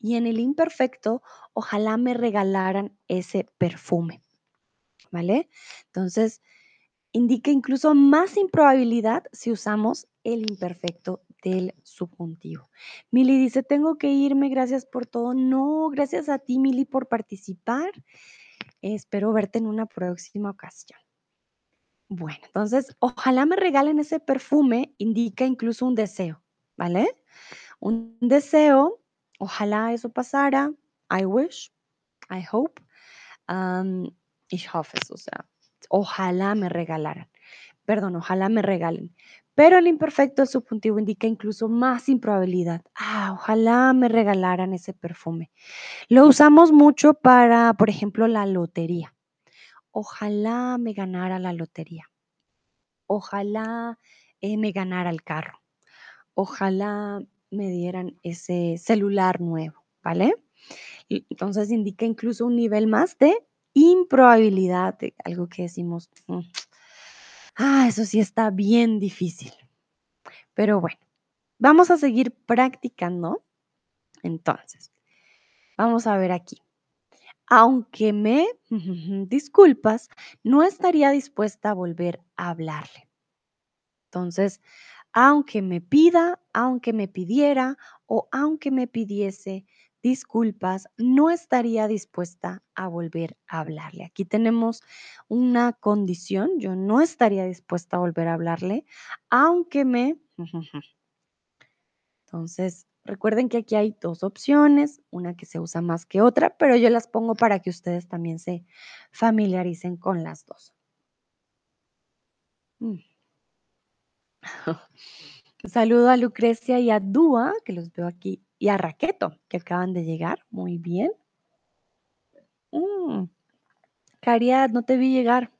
Y en el imperfecto, ojalá me regalaran ese perfume. ¿Vale? Entonces, indica incluso más improbabilidad si usamos el imperfecto del subjuntivo. Mili dice, tengo que irme, gracias por todo. No, gracias a ti, Mili, por participar. Espero verte en una próxima ocasión. Bueno, entonces, ojalá me regalen ese perfume, indica incluso un deseo. ¿vale? Un deseo, ojalá eso pasara, I wish, I hope, ich hoffe o sea, ojalá me regalaran, perdón, ojalá me regalen. Pero el imperfecto, subjuntivo, indica incluso más improbabilidad. Ah, ojalá me regalaran ese perfume. Lo usamos mucho para, por ejemplo, la lotería. Ojalá me ganara la lotería. ojalá eh, me ganara el carro, ojalá me dieran ese celular nuevo, ¿vale? Entonces indica incluso un nivel más de improbabilidad, de algo que decimos, mm, ah, eso sí está bien difícil. Pero bueno, vamos a seguir practicando. Entonces, vamos a ver aquí. Aunque me disculpas, no estaría dispuesta a volver a hablarle. Entonces, aunque me pida, aunque me pidiera o aunque me pidiese disculpas, no estaría dispuesta a volver a hablarle. Aquí tenemos una condición, yo no estaría dispuesta a volver a hablarle, aunque me... Entonces, recuerden que aquí hay dos opciones, una que se usa más que otra, pero yo las pongo para que ustedes también se familiaricen con las dos. Mm. Saludo a Lucrecia y a Dúa, que los veo aquí, y a Raqueto, que acaban de llegar. Muy bien. Mm. No te vi llegar.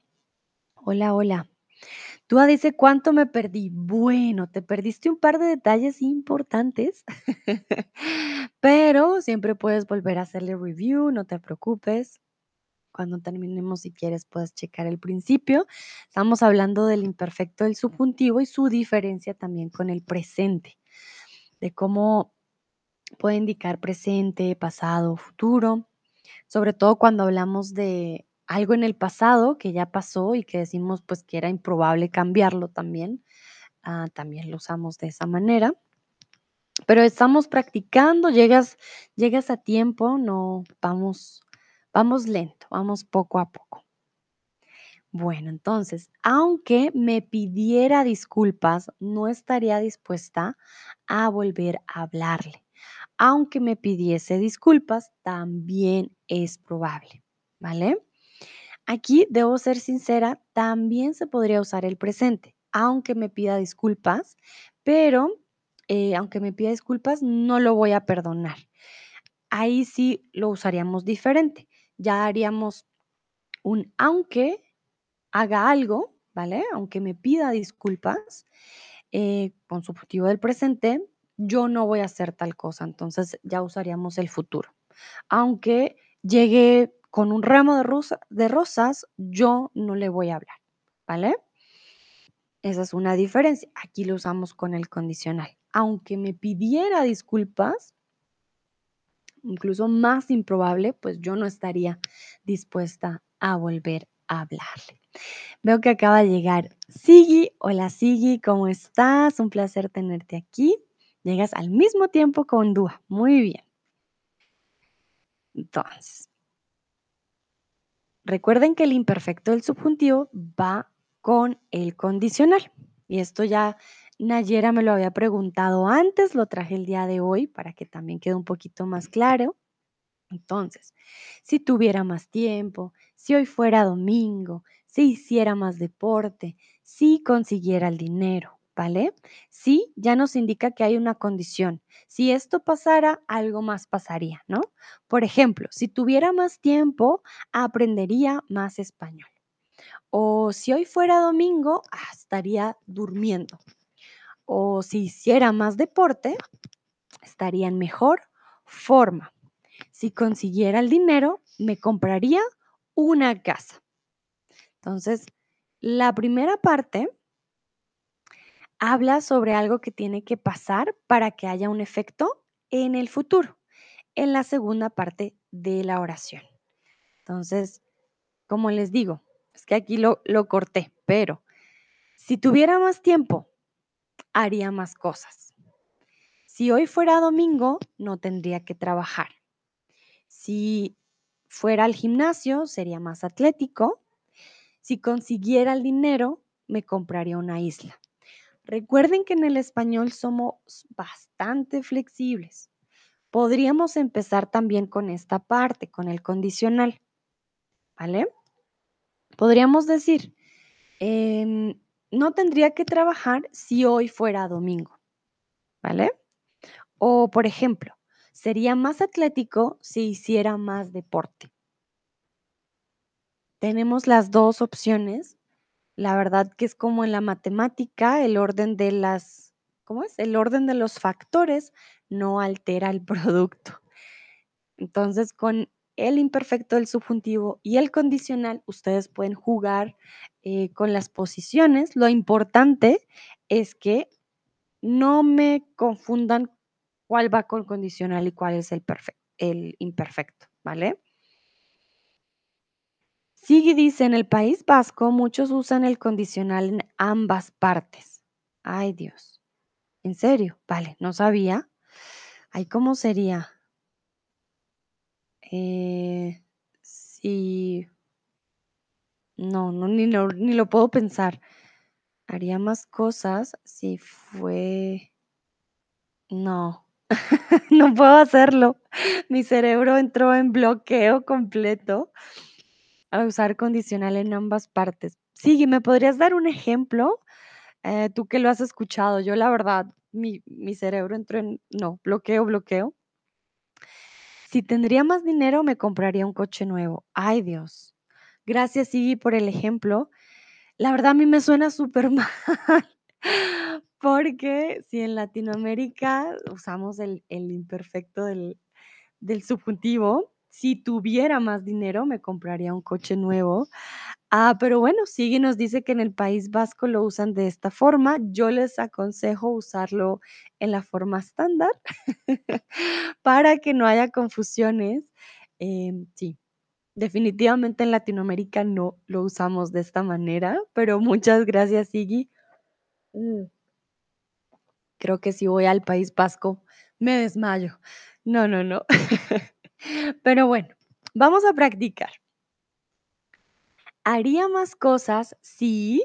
Hola, hola. Dúa dice, ¿cuánto me perdí? Bueno, te perdiste un par de detalles importantes, pero siempre puedes volver a hacerle review, no te preocupes. Cuando terminemos, si quieres, puedes checar el principio. Estamos hablando del imperfecto del subjuntivo y su diferencia también con el presente, de cómo puede indicar presente, pasado, futuro, sobre todo cuando hablamos de algo en el pasado que ya pasó y que decimos pues que era improbable cambiarlo también, ah, también lo usamos de esa manera. Pero estamos practicando, llegas, llegas a tiempo, no vamos Vamos lento, vamos poco a poco. Bueno, entonces, aunque me pidiera disculpas, no estaría dispuesta a volver a hablarle. Aunque me pidiese disculpas, también es probable, ¿vale? Aquí debo ser sincera, también se podría usar el presente, aunque me pida disculpas, pero eh, aunque me pida disculpas, no lo voy a perdonar. Ahí sí lo usaríamos diferente ya haríamos un aunque haga algo, ¿vale? Aunque me pida disculpas eh, con subjuntivo del presente, yo no voy a hacer tal cosa. Entonces ya usaríamos el futuro. Aunque llegue con un ramo de, de rosas, yo no le voy a hablar, ¿vale? Esa es una diferencia. Aquí lo usamos con el condicional. Aunque me pidiera disculpas, incluso más improbable, pues yo no estaría dispuesta a volver a hablarle. Veo que acaba de llegar Sigi. Hola Sigi, ¿cómo estás? Un placer tenerte aquí. Llegas al mismo tiempo con Dúa. Muy bien. Entonces, recuerden que el imperfecto del subjuntivo va con el condicional. Y esto ya Nayera me lo había preguntado antes, lo traje el día de hoy para que también quede un poquito más claro. Entonces, si tuviera más tiempo, si hoy fuera domingo, si hiciera más deporte, si consiguiera el dinero, ¿vale? Si ya nos indica que hay una condición. Si esto pasara, algo más pasaría, ¿no? Por ejemplo, si tuviera más tiempo, aprendería más español. O si hoy fuera domingo, ah, estaría durmiendo o si hiciera más deporte, estaría en mejor forma. Si consiguiera el dinero, me compraría una casa. Entonces, la primera parte habla sobre algo que tiene que pasar para que haya un efecto en el futuro, en la segunda parte de la oración. Entonces, como les digo, es que aquí lo, lo corté, pero si tuviera más tiempo haría más cosas. Si hoy fuera domingo, no tendría que trabajar. Si fuera al gimnasio, sería más atlético. Si consiguiera el dinero, me compraría una isla. Recuerden que en el español somos bastante flexibles. Podríamos empezar también con esta parte, con el condicional. ¿Vale? Podríamos decir, em, no tendría que trabajar si hoy fuera domingo, ¿vale? O, por ejemplo, sería más atlético si hiciera más deporte. Tenemos las dos opciones La verdad que es como en la matemática, el orden de las, ¿cómo es? El orden de los factores no altera el producto. Entonces, con el imperfecto del subjuntivo y el condicional, ustedes pueden jugar eh, con las posiciones. Lo importante es que no me confundan cuál va con condicional y cuál es el, el imperfecto, ¿vale? Sigue dice, en el País Vasco muchos usan el condicional en ambas partes. Ay Dios, ¿en serio? Vale, no sabía. Ay, ¿cómo sería? Eh, sí. No, no ni, ni lo puedo pensar. Haría más cosas si fue... No, no puedo hacerlo. Mi cerebro entró en bloqueo completo a usar condicional en ambas partes. Sí, ¿me podrías dar un ejemplo? Eh, tú que lo has escuchado, yo la verdad, mi, mi cerebro entró en, no, bloqueo, bloqueo. Si tendría más dinero, me compraría un coche nuevo. Ay, Dios. Gracias, Sigui, por el ejemplo. La verdad, a mí me suena súper mal, porque si en Latinoamérica usamos el, el imperfecto del, del subjuntivo, si tuviera más dinero, me compraría un coche nuevo. Ah, pero bueno, Sigui nos dice que en el País Vasco lo usan de esta forma. Yo les aconsejo usarlo en la forma estándar para que no haya confusiones. Em, sí, definitivamente en Latinoamérica no lo usamos de esta manera, pero muchas gracias, Sigui. Mm. Creo que si voy al País Vasco me desmayo. No, no, no. Pero bueno, vamos a practicar. Haría más cosas si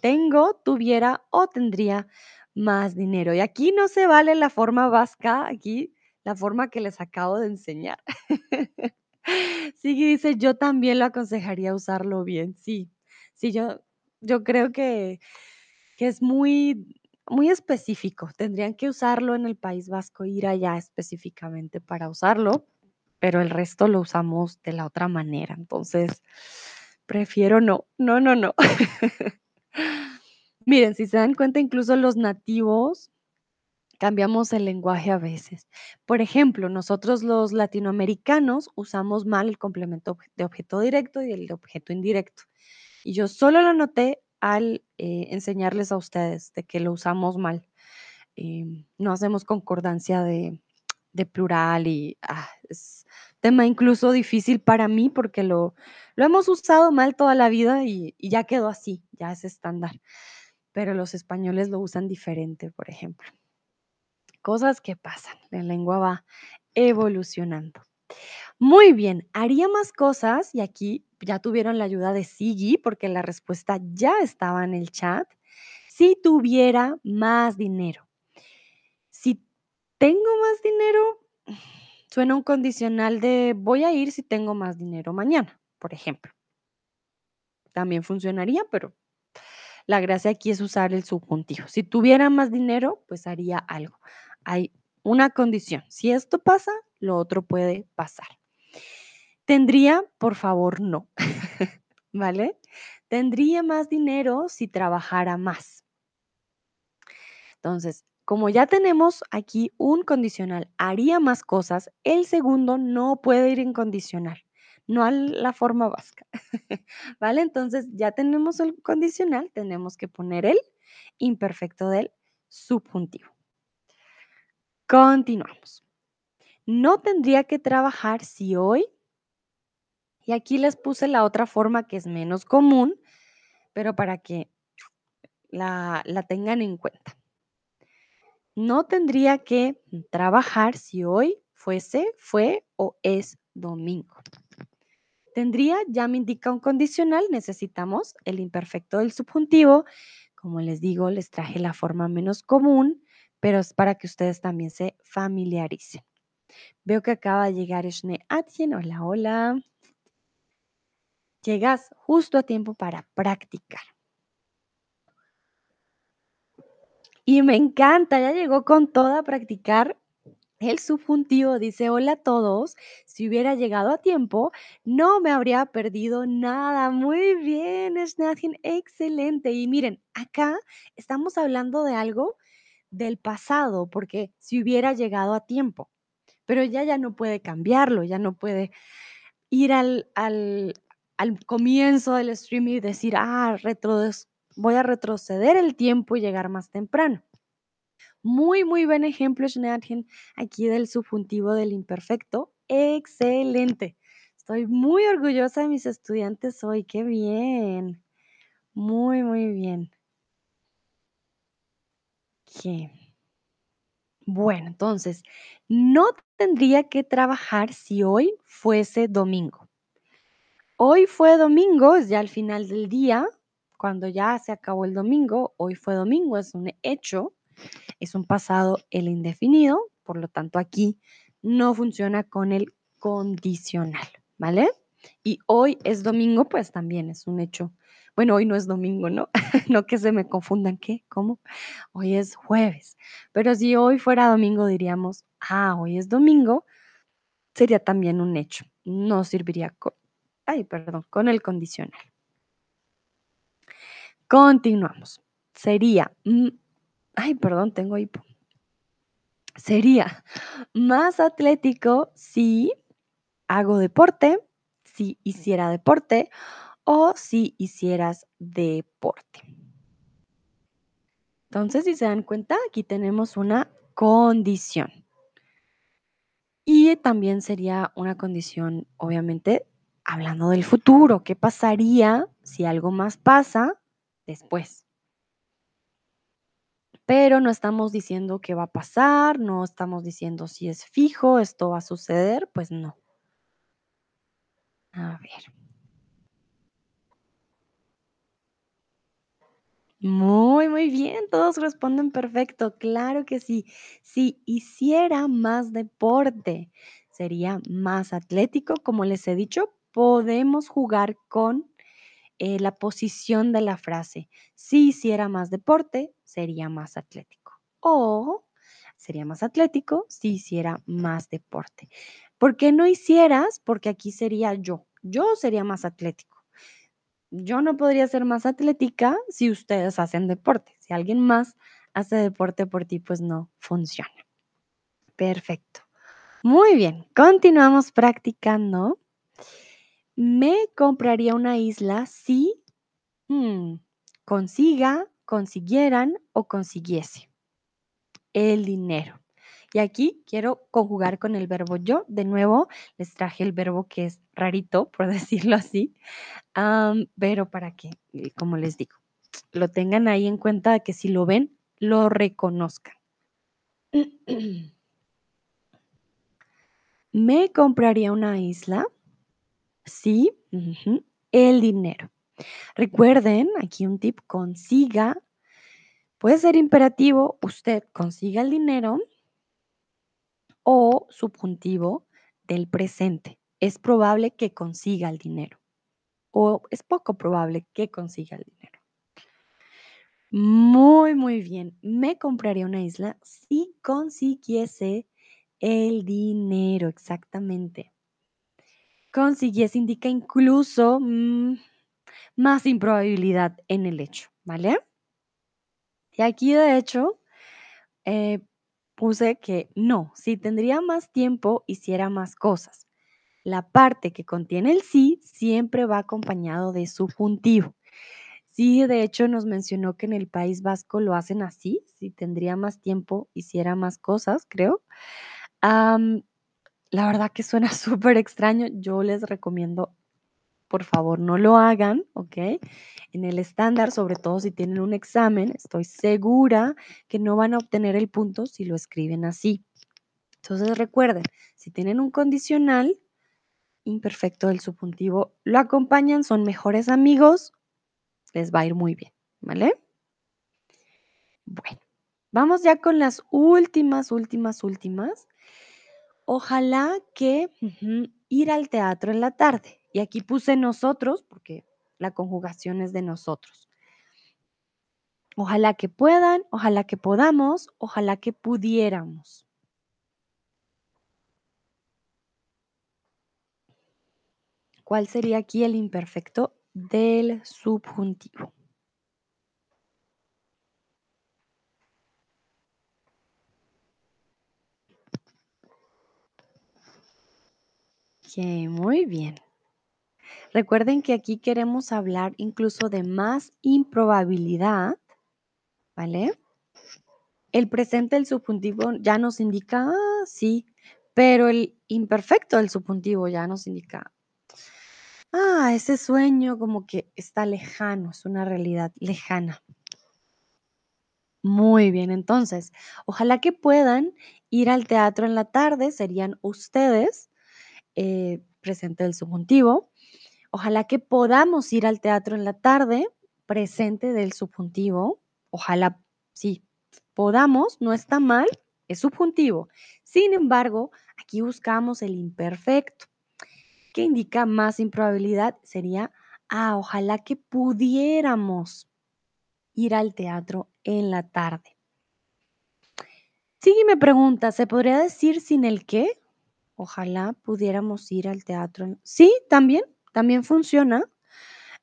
tengo, tuviera o tendría más dinero. Y aquí no se vale la forma vasca, aquí la forma que les acabo de enseñar. Sí, dice, yo también lo aconsejaría usarlo bien. Sí, sí, yo, yo creo que, que es muy, muy específico. Tendrían que usarlo en el País Vasco, ir allá específicamente para usarlo, pero el resto lo usamos de la otra manera. Entonces, prefiero no, no, no, no. Miren, si se dan cuenta, incluso los nativos cambiamos el lenguaje a veces. Por ejemplo, nosotros los latinoamericanos usamos mal el complemento de objeto directo y el objeto indirecto. Y yo solo lo noté al eh, enseñarles a ustedes de que lo usamos mal. Em, no hacemos concordancia de, plural y ah, es tema incluso difícil para mí porque lo, lo hemos usado mal toda la vida y, y ya quedó así, ya es estándar. Pero los españoles lo usan diferente, por ejemplo cosas que pasan, la lengua va evolucionando. Muy bien, haría más cosas y aquí ya tuvieron la ayuda de Sigi porque la respuesta ya estaba en el chat. Si tuviera más dinero. Si tengo más dinero, suena un condicional de voy a ir si tengo más dinero mañana, por ejemplo. También funcionaría, pero la gracia aquí es usar el subjuntivo. Si tuviera más dinero, pues haría algo hay una condición. Si esto pasa, lo otro puede pasar. Tendría, por favor, no. ¿Vale? Tendría más dinero si trabajara más. Entonces, como ya tenemos aquí un condicional, haría más cosas, el segundo no puede ir en condicional, no a la forma vasca. ¿Vale? Entonces, ya tenemos el condicional, tenemos que poner el imperfecto del subjuntivo. Continuamos. No tendría que trabajar si hoy, y aquí les puse la otra forma que es menos común, pero para que la, la tengan en cuenta. No tendría que trabajar si hoy fuese, fue o es domingo. Tendría ya me indica un condicional, necesitamos el imperfecto del subjuntivo. Como les digo, les traje la forma menos común pero es para que ustedes también se familiaricen. Veo que acaba de llegar Shne Atien. Hola, hola. Llegas justo a tiempo para practicar. Y me encanta, ya llegó con toda a practicar. El subjuntivo dice, hola a todos, si hubiera llegado a tiempo, no me habría perdido nada. Muy bien, Snathin, excelente. Y miren, acá estamos hablando de algo del pasado, porque si hubiera llegado a tiempo, pero ya ya no puede cambiarlo, ya no puede ir al, al, al comienzo del stream y decir, ah, retrodes- voy a retroceder el tiempo y llegar más temprano. Muy, muy buen ejemplo, Schneadchen, aquí del subjuntivo del imperfecto. Excelente. Estoy muy orgullosa de mis estudiantes hoy. Qué bien. Muy, muy bien. Qué. Bueno, entonces, no tendría que trabajar si hoy fuese domingo. Hoy fue domingo, ya al final del día, cuando ya se acabó el domingo, hoy fue domingo, es un hecho es un pasado el indefinido, por lo tanto aquí no funciona con el condicional, ¿vale? Y hoy es domingo, pues también es un hecho. Bueno, hoy no es domingo, ¿no? no que se me confundan, ¿qué? ¿Cómo? Hoy es jueves. Pero si hoy fuera domingo diríamos, ah, hoy es domingo, sería también un hecho. No serviría ay, perdón, con el condicional. Continuamos. Sería, mm, ay, perdón, tengo hipo. Sería más atlético si hago deporte, si hiciera deporte o si hicieras deporte. Entonces, si se dan cuenta, aquí tenemos una condición. Y también sería una condición, obviamente, hablando del futuro. ¿Qué pasaría si algo más pasa después? pero no estamos diciendo qué va a pasar, no estamos diciendo si es fijo, esto va a suceder, pues no. A ver. Muy, muy bien, todos responden perfecto, claro que sí. Si hiciera más deporte, sería más atlético, como les he dicho, podemos jugar con eh, la posición de la frase. Si hiciera más deporte, sería más atlético. O sería más atlético si hiciera más deporte. ¿Por qué no hicieras? Porque aquí sería yo. Yo sería más atlético. Yo no podría ser más atlética si ustedes hacen deporte. Si alguien más hace deporte por ti, pues no funciona. Perfecto. Muy bien, continuamos practicando. Me compraría una isla si hmm, consiga, consiguieran o consiguiese el dinero. Y aquí quiero conjugar con el verbo yo. De nuevo, les traje el verbo que es rarito, por decirlo así, pero para que, eh, como les digo, lo tengan ahí en cuenta que si lo ven, lo reconozcan. Me compraría una isla Sí, el dinero. Recuerden, aquí un tip, consiga, puede ser imperativo, usted consiga el dinero o subjuntivo del presente. Es probable que consiga el dinero o es poco probable que consiga el dinero. Muy, muy bien. Me compraría una isla si consiguiese el dinero, exactamente. Consiguiese indica incluso mm, más improbabilidad en el hecho, ¿vale? Y aquí de hecho eh, puse que no, si tendría más tiempo, hiciera más cosas. La parte que contiene el sí siempre va acompañado de subjuntivo. Sí, de hecho nos mencionó que en el País Vasco lo hacen así, si tendría más tiempo, hiciera más cosas, creo. La verdad que suena súper extraño, yo les recomiendo por favor no lo hagan, ¿ok? En el estándar, sobre todo si tienen un examen, estoy segura que no van a obtener el punto si lo escriben así. Entonces recuerden, si tienen un condicional imperfecto del subjuntivo, lo acompañan, son mejores amigos, les va a ir muy bien, ¿vale? Bueno, vamos ya con las últimas, últimas, últimas. Ojalá que ir al teatro en la tarde. Y aquí puse nosotros, porque la conjugación es de nosotros. Ojalá que puedan, ojalá que podamos, ojalá que pudiéramos. ¿Cuál sería aquí el imperfecto del subjuntivo? Muy bien. Recuerden que aquí queremos hablar incluso de más improbabilidad, ¿vale? El presente del subjuntivo ya nos indica, ah, sí, pero el imperfecto del subjuntivo ya nos indica, ah, ese sueño como que está lejano, es una realidad lejana. Muy bien, entonces, ojalá que puedan ir al teatro en la tarde, serían ustedes, eh, presente del subjuntivo. Ojalá que podamos ir al teatro en la tarde, presente del subjuntivo. Ojalá, sí, podamos, no está mal, es subjuntivo. Sin embargo, aquí buscamos el imperfecto, que indica más improbabilidad, sería, ah, ojalá que pudiéramos ir al teatro en la tarde. Sigue me pregunta, ¿se podría decir sin el qué? Ojalá pudiéramos ir al teatro. Sí, también, también funciona.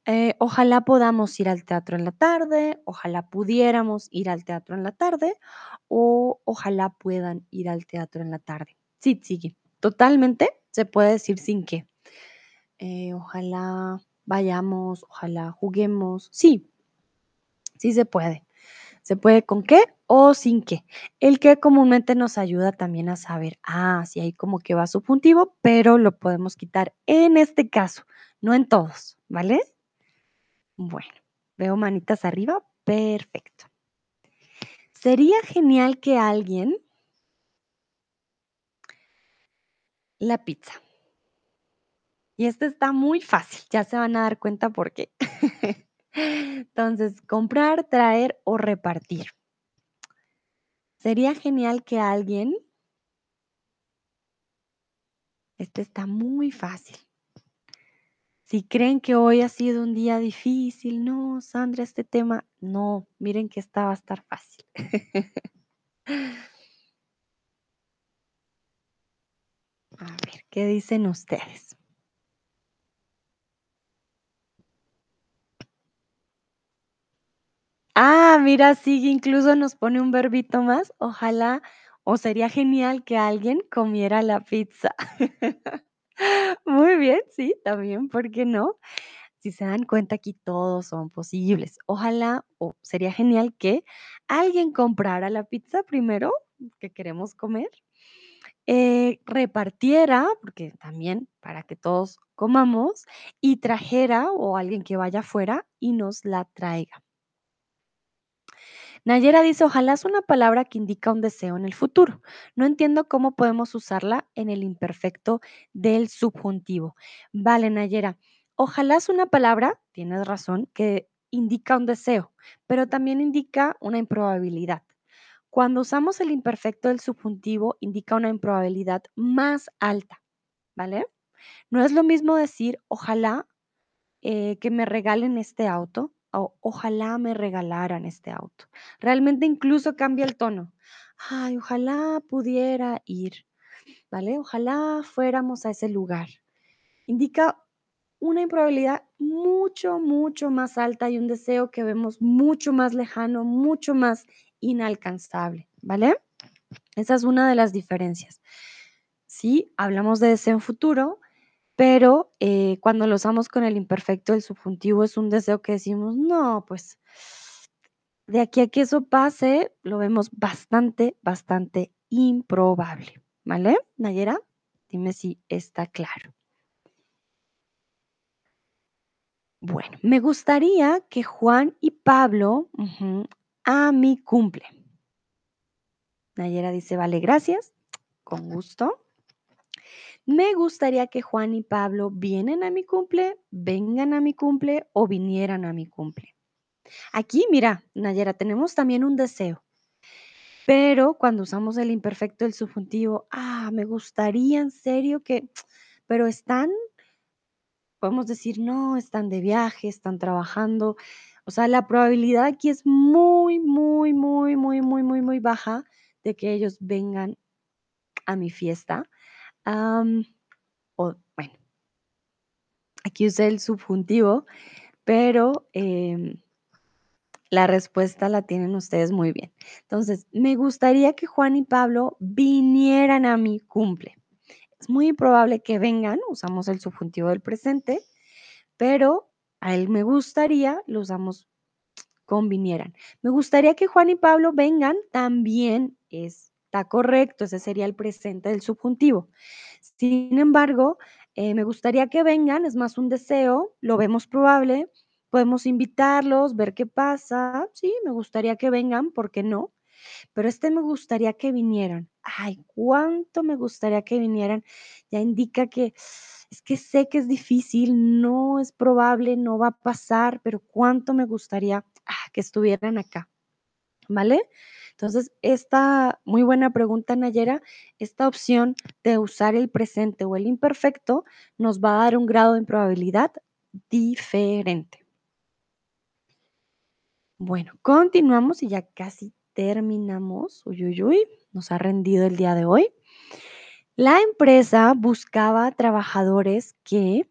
Eh, ojalá podamos ir al teatro en la tarde, ojalá pudiéramos ir al teatro en la tarde o ojalá puedan ir al teatro en la tarde. Sí, sigue. Totalmente se puede decir sin qué. Eh, ojalá vayamos, ojalá juguemos. Sí, sí se puede. Se puede con qué o sin qué. El que comúnmente nos ayuda también a saber, ah, si hay como que va subjuntivo, pero lo podemos quitar en este caso, no en todos, ¿vale? Bueno, veo manitas arriba, perfecto. Sería genial que alguien la pizza. Y esto está muy fácil, ya se van a dar cuenta por qué. Entonces, comprar, traer o repartir. Sería genial que alguien... Este está muy fácil. Si creen que hoy ha sido un día difícil, no, Sandra, este tema, no, miren que esta va a estar fácil. a ver, ¿qué dicen ustedes? Ah, mira, sigue, incluso nos pone un verbito más. Ojalá, o sería genial que alguien comiera la pizza. Muy bien, sí, también, ¿por qué no? Si se dan cuenta, aquí todos son posibles. Ojalá, o sería genial que alguien comprara la pizza primero que queremos comer, eh, repartiera, porque también para que todos comamos, y trajera o alguien que vaya afuera y nos la traiga. Nayera dice, ojalá es una palabra que indica un deseo en el futuro. No entiendo cómo podemos usarla en el imperfecto del subjuntivo. Vale, Nayera. Ojalá es una palabra, tienes razón, que indica un deseo, pero también indica una improbabilidad. Cuando usamos el imperfecto del subjuntivo, indica una improbabilidad más alta, ¿vale? No es lo mismo decir, ojalá eh, que me regalen este auto, ojalá me regalaran este auto. Realmente incluso cambia el tono. Ay, ojalá pudiera ir, ¿vale? Ojalá fuéramos a ese lugar. Indica una improbabilidad mucho, mucho más alta y un deseo que vemos mucho más lejano, mucho más inalcanzable, ¿vale? Esa es una de las diferencias. Sí, hablamos de deseo en futuro, pero eh, cuando lo usamos con el imperfecto del subjuntivo es un deseo que decimos, no, pues de aquí a que eso pase, lo vemos bastante, bastante improbable, ¿vale? Nayera, dime si está claro. Bueno, me gustaría que Juan y Pablo a mi cumple. Nayera dice, vale, gracias, con gusto. Me gustaría que Juan y Pablo vienen a mi cumple, vengan a mi cumple o vinieran a mi cumple. Aquí, mira, Nayera, tenemos también un deseo. Pero cuando usamos el imperfecto del subjuntivo, ah, me gustaría en serio que, pero están podemos decir, no, están de viaje, están trabajando. O sea, la probabilidad aquí es muy, muy, muy, muy, muy, muy, muy baja de que ellos vengan a mi fiesta. O, bueno, Aquí usé el subjuntivo, pero em, la respuesta la tienen ustedes muy bien. Entonces, me gustaría que Juan y Pablo vinieran a mi cumple. Es muy probable que vengan, usamos el subjuntivo del presente, pero a él me gustaría, lo usamos con vinieran. Me gustaría que Juan y Pablo vengan, también está correcto, ese sería el presente del subjuntivo. Sin embargo, eh, me gustaría que vengan, es más un deseo, lo vemos probable, podemos invitarlos, ver qué pasa, sí, me gustaría que vengan, ¿por qué no? Pero este me gustaría que vinieran. Ay, cuánto me gustaría que vinieran. Ya indica que es que sé que es difícil, no es probable, no va a pasar, pero cuánto me gustaría ah, que estuvieran acá. ¿Vale? Entonces, esta muy buena pregunta, Nayera, esta opción de usar el presente o el imperfecto nos va a dar un grado de probabilidad diferente. Bueno, continuamos y ya casi terminamos. Uy, uy, uy, nos ha rendido el día de hoy. La empresa buscaba trabajadores que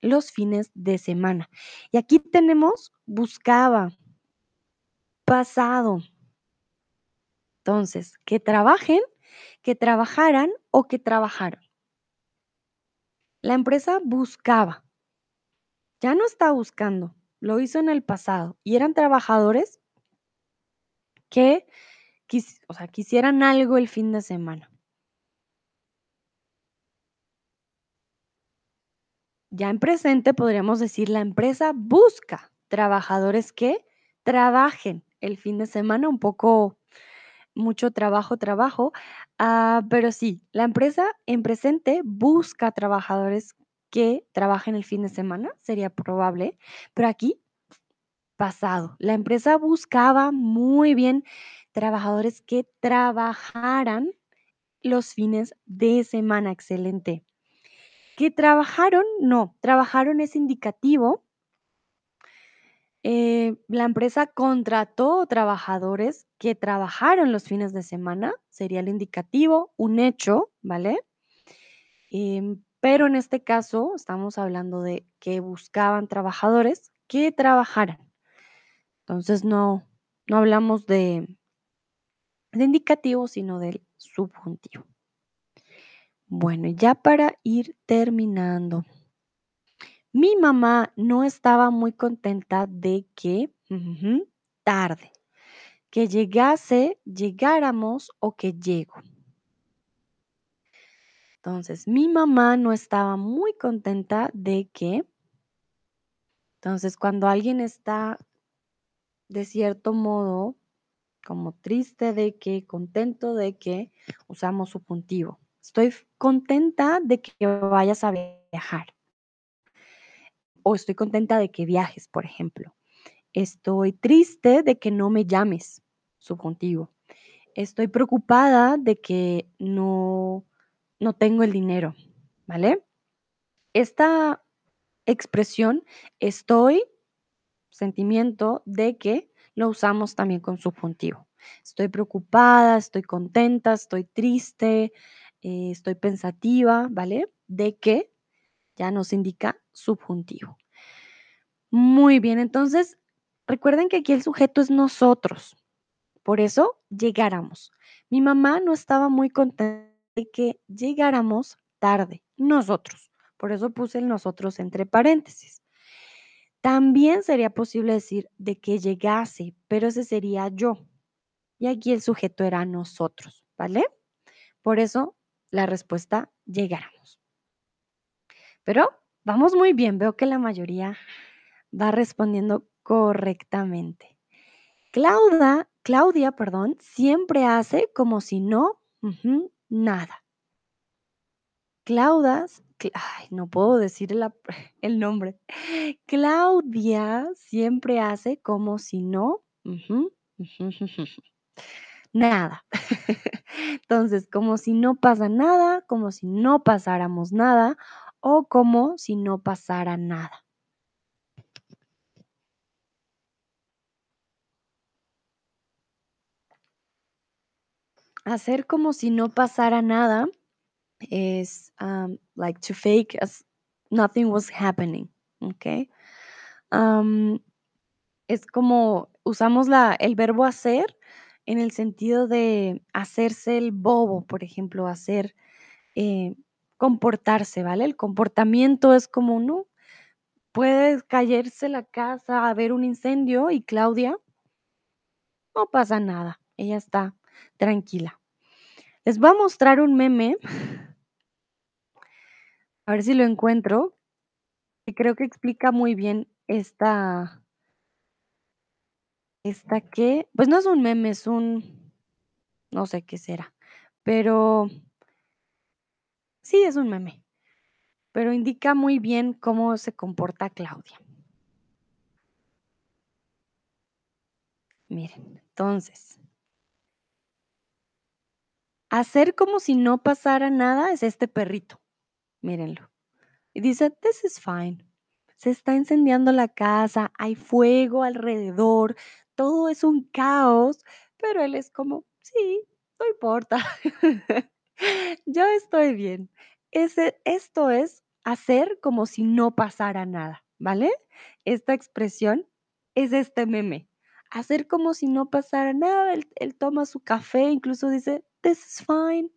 los fines de semana. Y aquí tenemos buscaba, pasado. Entonces, que trabajen, que trabajaran o que trabajaron. La empresa buscaba. Ya no está buscando, lo hizo en el pasado y eran trabajadores que o sea, quisieran algo el fin de semana. Ya en presente podríamos decir la empresa busca trabajadores que trabajen el fin de semana, un poco mucho trabajo, trabajo, ah, pero sí, la empresa en presente busca trabajadores que trabajen el fin de semana, sería probable, pero aquí pasado. La empresa buscaba muy bien trabajadores que trabajaran los fines de semana. Excelente. ¿Que trabajaron? No, trabajaron es indicativo. Eh, la empresa contrató trabajadores que trabajaron los fines de semana, sería el indicativo, un hecho, ¿vale? Em, pero en este caso estamos hablando de que buscaban trabajadores que trabajaran. Entonces no, no hablamos de, de indicativo, sino del subjuntivo. Bueno, ya para ir terminando. Mi mamá no estaba muy contenta de que tarde, que llegase, llegáramos o que llego. Entonces, mi mamá no estaba muy contenta de que, entonces, cuando alguien está de cierto modo como triste de que, contento de que, usamos subjuntivo. Estoy contenta de que vayas a viajar. O estoy contenta de que viajes, por ejemplo. Estoy triste de que no me llames, subjuntivo. Estoy preocupada de que no, no tengo el dinero, ¿vale? Esta expresión, estoy, sentimiento de que, lo usamos también con subjuntivo. Estoy preocupada, estoy contenta, estoy triste, eh, estoy pensativa, ¿vale? De que ya nos indica subjuntivo. Muy bien, entonces recuerden que aquí el sujeto es nosotros. Por eso llegáramos. Mi mamá no estaba muy contenta de que llegáramos tarde, nosotros. Por eso puse el nosotros entre paréntesis. También sería posible decir de que llegase, pero ese sería yo. Y aquí el sujeto era nosotros, ¿vale? Por eso la respuesta llegáramos. Pero vamos muy bien, veo que la mayoría va respondiendo correctamente. Claudia, Claudia, perdón, siempre hace como si no, nada. Claudas, ay, no puedo decir el nombre. Claudia siempre hace como si no, nada. Entonces, como si no pasa nada, como si no pasáramos nada o como si no pasara nada. Hacer como si no pasara nada es um, like to fake as nothing was happening, ¿ok? Am, es como usamos la el verbo hacer en el sentido de hacerse el bobo, por ejemplo, hacer, eh, comportarse, ¿vale? El comportamiento es como, ¿no? Puede caerse la casa, haber un incendio y Claudia no pasa nada, ella está tranquila. Les voy a mostrar un meme. A ver si lo encuentro, que creo que explica muy bien esta esta, ¿qué? Pues no es un meme, es un no sé qué será, pero sí, es un meme, pero indica muy bien cómo se comporta Claudia. Miren, entonces hacer como si no pasara nada es este perrito, mírenlo. Y dice: "This is fine". Se está incendiando la casa, hay fuego alrededor, todo es un caos, pero él es como: "Sí, no importa, yo estoy bien". Ese esto es hacer como si no pasara nada, ¿vale? Esta expresión es este meme, hacer como si no pasara nada, él él toma su café, incluso dice: "This is fine,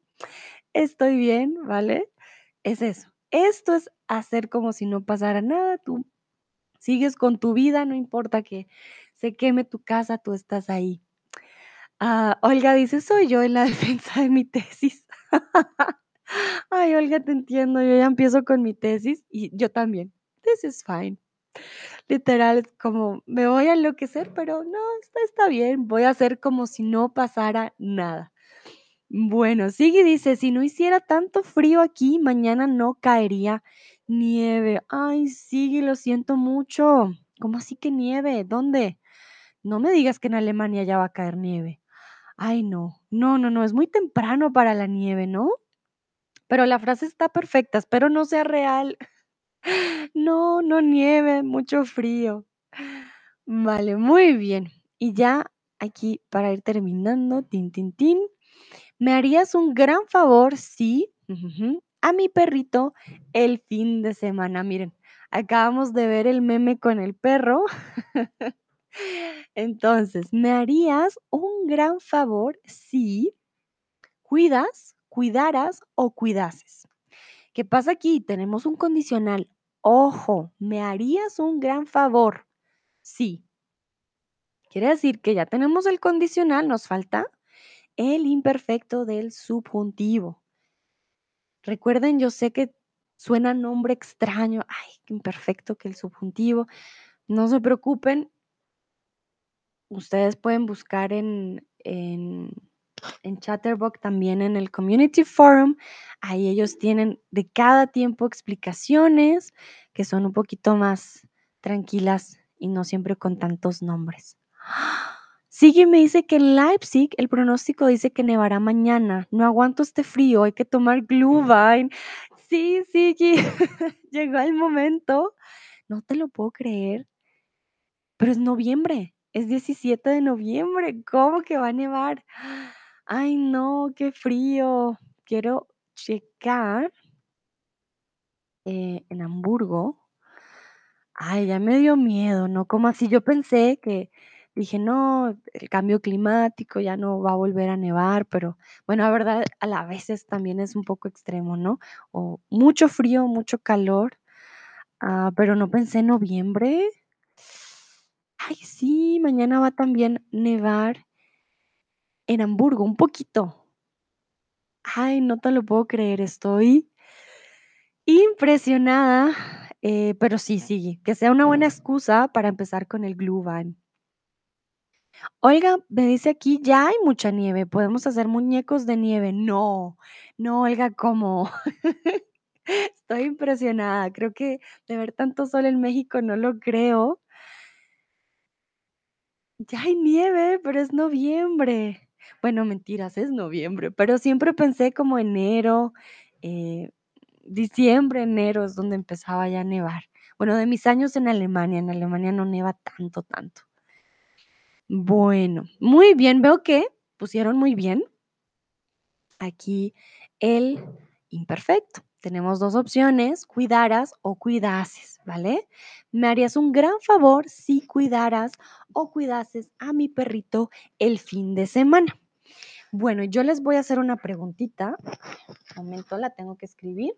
estoy bien", ¿vale? Es eso. Esto es hacer como si no pasara nada, tú sigues con tu vida, no importa que se queme tu casa, tú estás ahí. Ah, Olga dice: "Soy yo en la defensa de mi tesis". Ay, Olga, te entiendo, yo ya empiezo con mi tesis y yo también. This is fine. Literal, como, me voy a enloquecer, pero no, está está bien, voy a hacer como si no pasara nada. Bueno, sigue dice: "Si no hiciera tanto frío aquí, mañana no caería nieve". Ay, Siggy, lo siento mucho. ¿Cómo así que nieve? ¿Dónde? No me digas que en Alemania ya va a caer nieve. Ay, no. No, no, no, es muy temprano para la nieve, ¿no? Pero la frase está perfecta, espero no sea real. No, no nieve, mucho frío. Vale, muy bien. Y ya aquí para ir terminando, tin, tin, tin. ¿Me harías un gran favor si a mi perrito el fin de semana? Miren, acabamos de ver el meme con el perro. Entonces, ¿me harías un gran favor si cuidas, cuidaras o cuidases? ¿Qué pasa aquí? Tenemos un condicional. Ojo, ¿me harías un gran favor? Sí. Quiere decir que ya tenemos el condicional, nos falta el imperfecto del subjuntivo. Recuerden, yo sé que suena nombre extraño, ay, imperfecto que el subjuntivo. No se preocupen. Ustedes pueden buscar en en en Chatterbox, también en el Community Forum. Ahí ellos tienen de cada tiempo explicaciones que son un poquito más tranquilas y no siempre con tantos nombres. Siggy me dice que en Leipzig el pronóstico dice que nevará mañana. No aguanto este frío, hay que tomar Glühwein. Sí, Siggy, llegó el momento. No te lo puedo creer. Pero es noviembre, es 17 de noviembre, ¿cómo que va a nevar? Ay, no, qué frío. Quiero checar. Eh, en Hamburgo. Ay, ya me dio miedo, ¿no? ¿Cómo así? Yo pensé que dije: "No, el cambio climático ya no va a volver a nevar", pero bueno, la verdad, a la veces también es un poco extremo, ¿no? O mucho frío, mucho calor, ah, pero no pensé en noviembre. Ay, sí, mañana va también nevar en Hamburgo, un poquito. Ay, no te lo puedo creer, estoy impresionada, eh, pero sí, sí, que sea una buena excusa para empezar con el Glühwein. Olga, me dice aquí: "Ya hay mucha nieve, podemos hacer muñecos de nieve". No, no, Olga, ¿cómo? Estoy impresionada, creo que de ver tanto sol en México no lo creo. Ya hay nieve, pero es noviembre. Bueno, mentiras, es noviembre, pero siempre pensé como enero, eh, diciembre, enero es donde empezaba ya a nevar. Bueno, de mis años en Alemania, en Alemania no nieva tanto, tanto. Bueno, muy bien, veo que pusieron muy bien aquí el imperfecto. Tenemos dos opciones, cuidaras o cuidases, ¿vale? Me harías un gran favor si cuidaras o cuidases a mi perrito el fin de semana. Bueno, yo les voy a hacer una preguntita. Un momento, la tengo que escribir.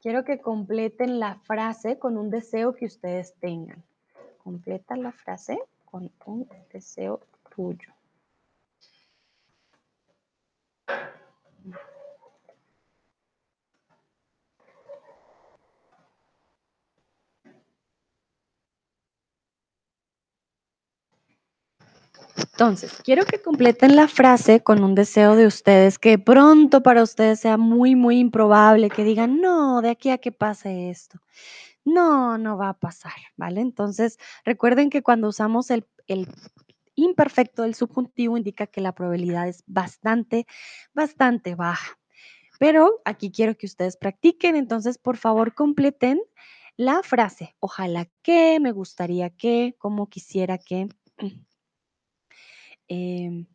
Quiero que completen la frase con un deseo que ustedes tengan. Completa la frase con un deseo tuyo. Entonces, quiero que completen la frase con un deseo de ustedes que pronto para ustedes sea muy, muy improbable, que digan, no, de aquí a que pase esto. No, no va a pasar, ¿vale? Entonces, recuerden que cuando usamos el, imperfecto del subjuntivo indica que la probabilidad es bastante, bastante baja. Pero aquí quiero que ustedes practiquen, entonces por favor completen la frase. Ojalá que, me gustaría que, como quisiera que. Em,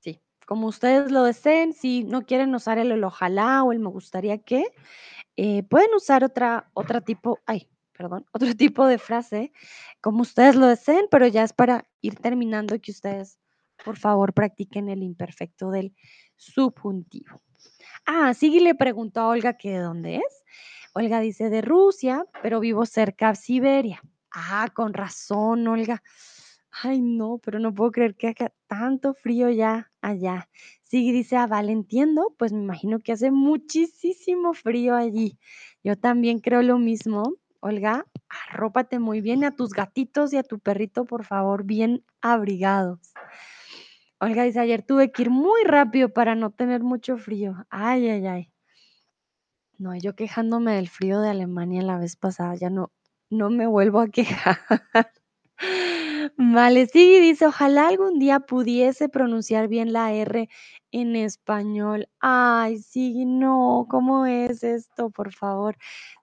sí, como ustedes lo deseen, si no quieren usar el, ojalá o el me gustaría que, eh, pueden usar otra, otra tipo, ay, perdón, otro tipo de frase, como ustedes lo deseen, pero ya es para ir terminando que ustedes, por favor, practiquen el imperfecto del subjuntivo. Ah, sí, le preguntó a Olga que de dónde es. Olga dice de Rusia, pero vivo cerca de Siberia. Ah, con razón, Olga. Ay, no, pero no puedo creer que haga tanto frío ya allá. Sí, dice, ah, vale, entiendo, pues me imagino que hace muchísimo frío allí. Yo también creo lo mismo. Olga, arrópate muy bien a tus gatitos y a tu perrito, por favor, bien abrigados. Olga dice, ayer tuve que ir muy rápido para no tener mucho frío. Ay, ay, ay. No, yo quejándome del frío de Alemania la vez pasada, ya no, no me vuelvo a quejar. Vale, sí, dice, ojalá algún día pudiese pronunciar bien la R en español. Ay, sí, no, ¿cómo es esto? Por favor,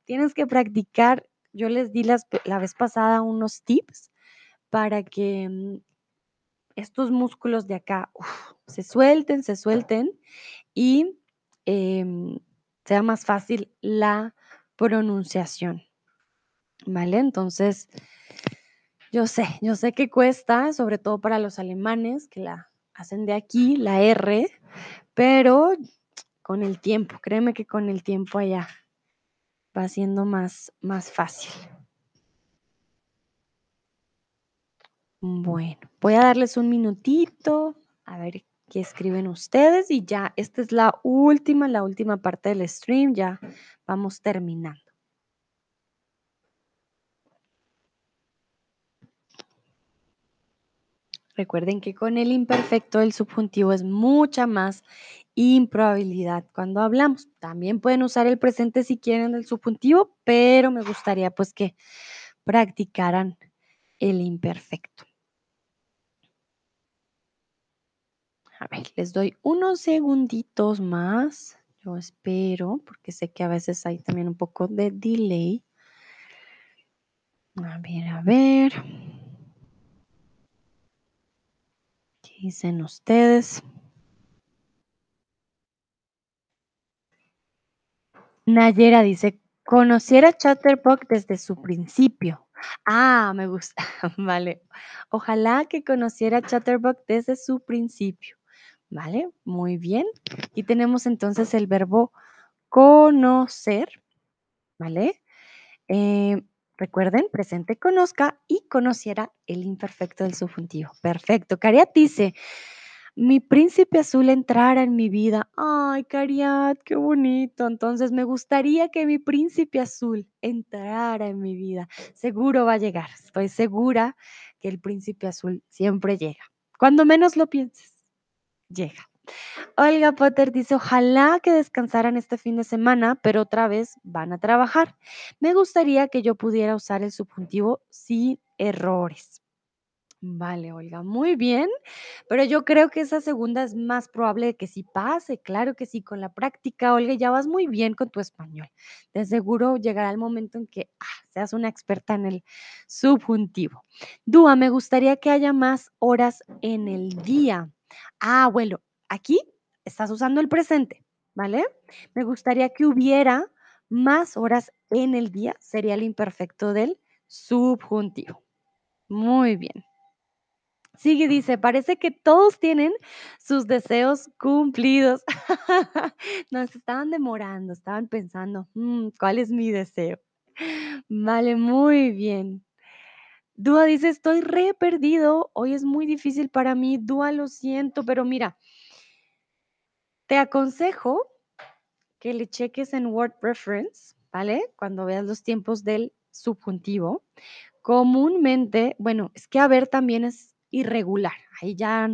tienes que practicar. Yo les di las, la vez pasada unos tips para que mm, estos músculos de acá se suelten, se suelten y em, sea más fácil la pronunciación. ¿Vale? Entonces, yo sé, yo sé que cuesta, sobre todo para los alemanes que la hacen de aquí, la R, pero con el tiempo, créeme que con el tiempo allá va siendo más, más fácil. Bueno, voy a darles un minutito a ver qué escriben ustedes y ya, esta es la última, la última parte del stream, ya vamos terminando. Recuerden que con el imperfecto el subjuntivo es mucha más improbabilidad cuando hablamos. También pueden usar el presente si quieren del subjuntivo, pero me gustaría pues que practicaran el imperfecto. A ver, les doy unos segunditos más. Yo espero, porque sé que a veces hay también un poco de delay. A ver, a ver. ¿Qué dicen ustedes? Nayera dice, conociera Chatterbox desde su principio. Ah, me gusta. Vale. Ojalá que conociera Chatterbox desde su principio. ¿Vale? Muy bien. Y tenemos entonces el verbo conocer. ¿Vale? Eh, recuerden, presente conozca y conociera el imperfecto del subjuntivo. Perfecto. Cariat dice, mi príncipe azul entrara en mi vida. Ay, Cariat, qué bonito. Entonces me gustaría que mi príncipe azul entrara en mi vida. Seguro va a llegar. Estoy segura que el príncipe azul siempre llega. Cuando menos lo pienses, llega. Olga Potter dice, ojalá que descansaran este fin de semana, pero otra vez van a trabajar. Me gustaría que yo pudiera usar el subjuntivo sin errores. Vale, Olga, muy bien, pero yo creo que esa segunda es más probable que sí pase, claro que sí, con la práctica, Olga, ya vas muy bien con tu español. De seguro llegará el momento en que ah, seas una experta en el subjuntivo. Dúa, me gustaría que haya más horas en el día. Ah, bueno, aquí estás usando el presente, ¿vale? Me gustaría que hubiera más horas en el día, sería el imperfecto del subjuntivo. Muy bien. Sigue, dice, parece que todos tienen sus deseos cumplidos. Nos estaban demorando, estaban pensando, "Mm, ¿cuál es mi deseo? Vale, muy bien. Dúa dice, estoy re perdido, hoy es muy difícil para mí. Dúa, lo siento, pero mira, te aconsejo que le cheques en Word Preference, ¿vale? Cuando veas los tiempos del subjuntivo. Comúnmente, bueno, es que haber también es irregular, ahí ya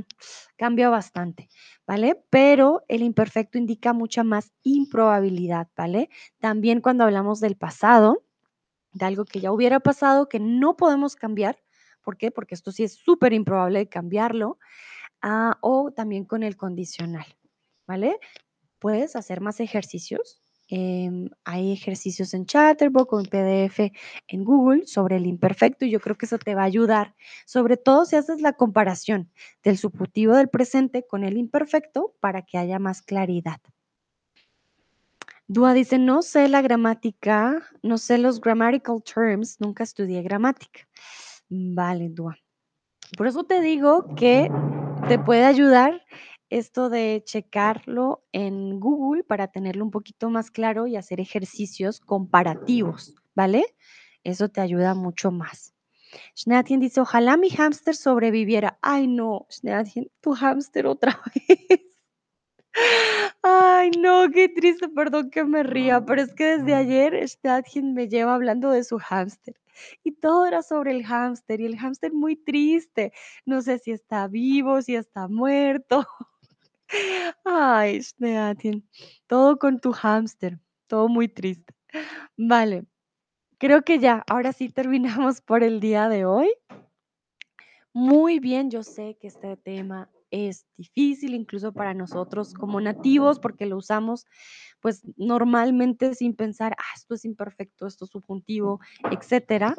cambia bastante, ¿vale? Pero el imperfecto indica mucha más improbabilidad, ¿vale? También cuando hablamos del pasado, de algo que ya hubiera pasado, que no podemos cambiar. ¿Por qué? Porque esto sí es súper improbable de cambiarlo. Ah, o también con el condicional, ¿vale? Puedes hacer más ejercicios. em, hay ejercicios en Chatterbox o en PDF en Google sobre el imperfecto y yo creo que eso te va a ayudar, sobre todo si haces la comparación del subjuntivo del presente con el imperfecto para que haya más claridad. Dúa dice, no sé la gramática, no sé los grammatical terms, nunca estudié gramática. Vale, Dúa. Por eso te digo que te puede ayudar esto de checarlo en Google para tenerlo un poquito más claro y hacer ejercicios comparativos, ¿vale? Eso te ayuda mucho más. Schnatien dice, ojalá mi hámster sobreviviera. Ay, no, Schnatien, tu hámster otra vez. Ay, no, qué triste, perdón que me ría, pero es que desde ayer Stadgen me lleva hablando de su hámster y todo era sobre el hámster y el hámster muy triste. No sé si está vivo, si está muerto. Ay, Stadgen, todo con tu hámster, todo muy triste. Vale, creo que ya, ahora sí terminamos por el día de hoy. Muy bien, yo sé que este tema es difícil incluso para nosotros como nativos porque lo usamos pues normalmente sin pensar, ah, esto es imperfecto, esto es subjuntivo, etcétera.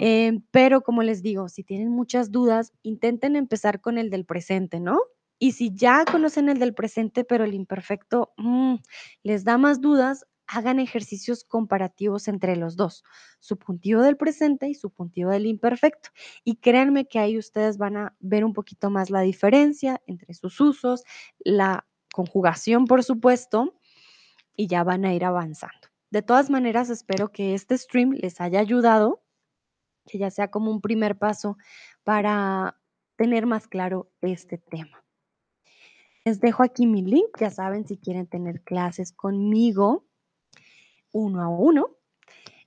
Em, pero como les digo, si tienen muchas dudas, intenten empezar con el del presente, ¿no? Y si ya conocen el del presente, pero el imperfecto mm, les da más dudas, hagan ejercicios comparativos entre los dos, subjuntivo del presente y subjuntivo del imperfecto. Y créanme que ahí ustedes van a ver un poquito más la diferencia entre sus usos, la conjugación, por supuesto, y ya van a ir avanzando. De todas maneras, espero que este stream les haya ayudado, que ya sea como un primer paso para tener más claro este tema. Les dejo aquí mi link, ya saben, si quieren tener clases conmigo uno a uno,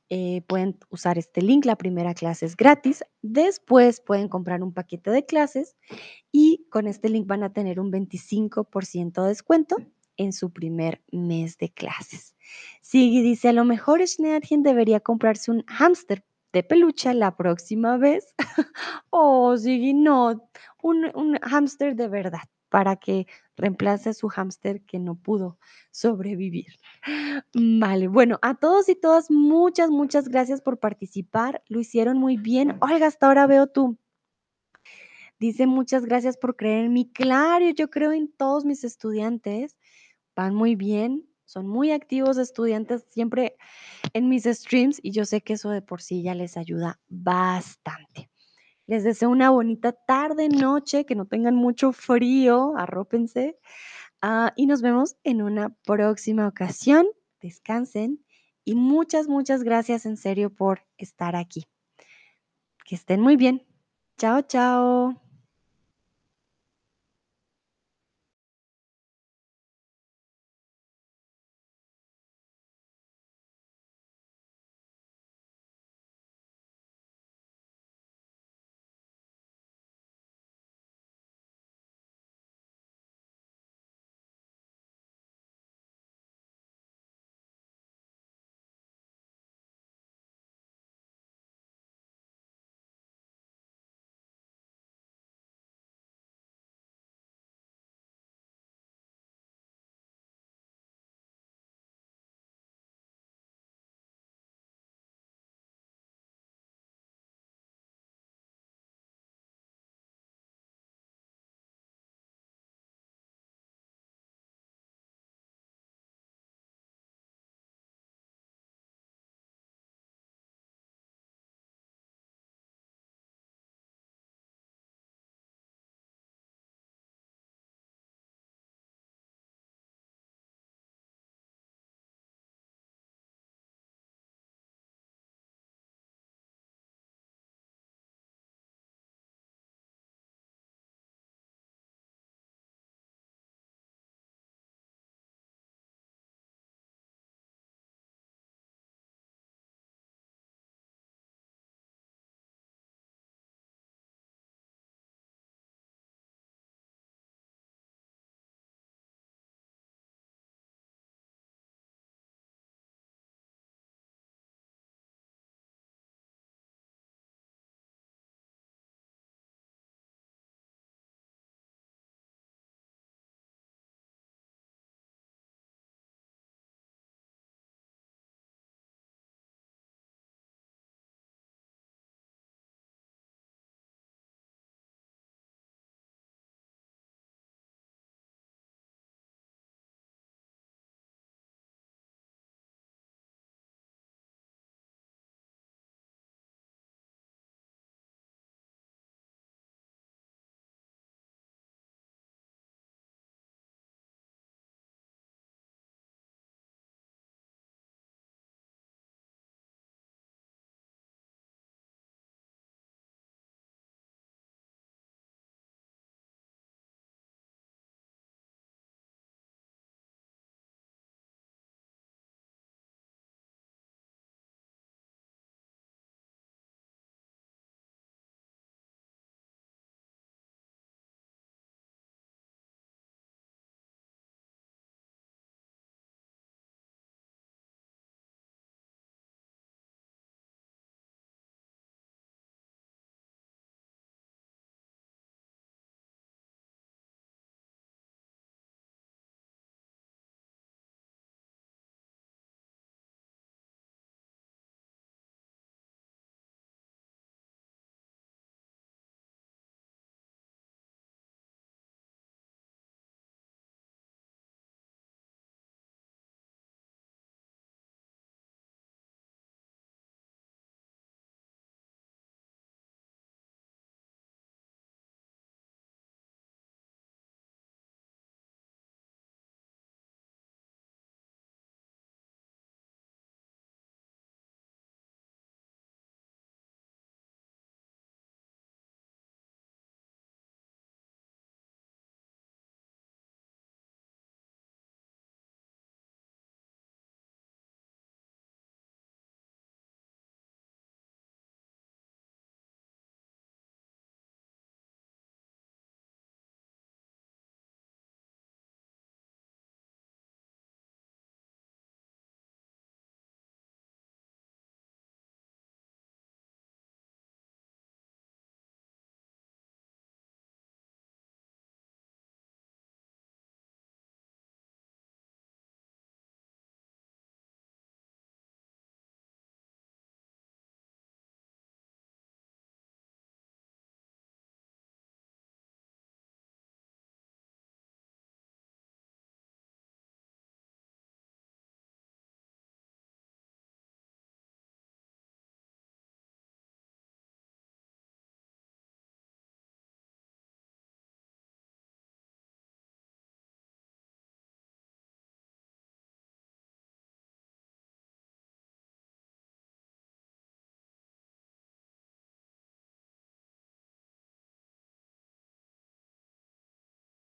eh, pueden usar este link, la primera clase es gratis, después pueden comprar un paquete de clases y con este link van a tener un 25% de descuento en su primer mes de clases. Sigui dice, a lo mejor Schneadchen debería comprarse un hámster de peluche la próxima vez. oh, Sigui, no, un, un hámster de verdad para que reemplace su hámster que no pudo sobrevivir. Vale, bueno, a todos y todas, muchas, muchas gracias por participar. Lo hicieron muy bien. Olga, hasta ahora veo tú. Dice muchas gracias por creer en mí. Claro, yo creo en todos mis estudiantes. Van muy bien, son muy activos estudiantes siempre en mis streams y yo sé que eso de por sí ya les ayuda bastante. Les deseo una bonita tarde, noche, que no tengan mucho frío, arrópense. Ah, y nos vemos en una próxima ocasión. Descansen y muchas, muchas gracias en serio por estar aquí. Que estén muy bien. Chao, chao.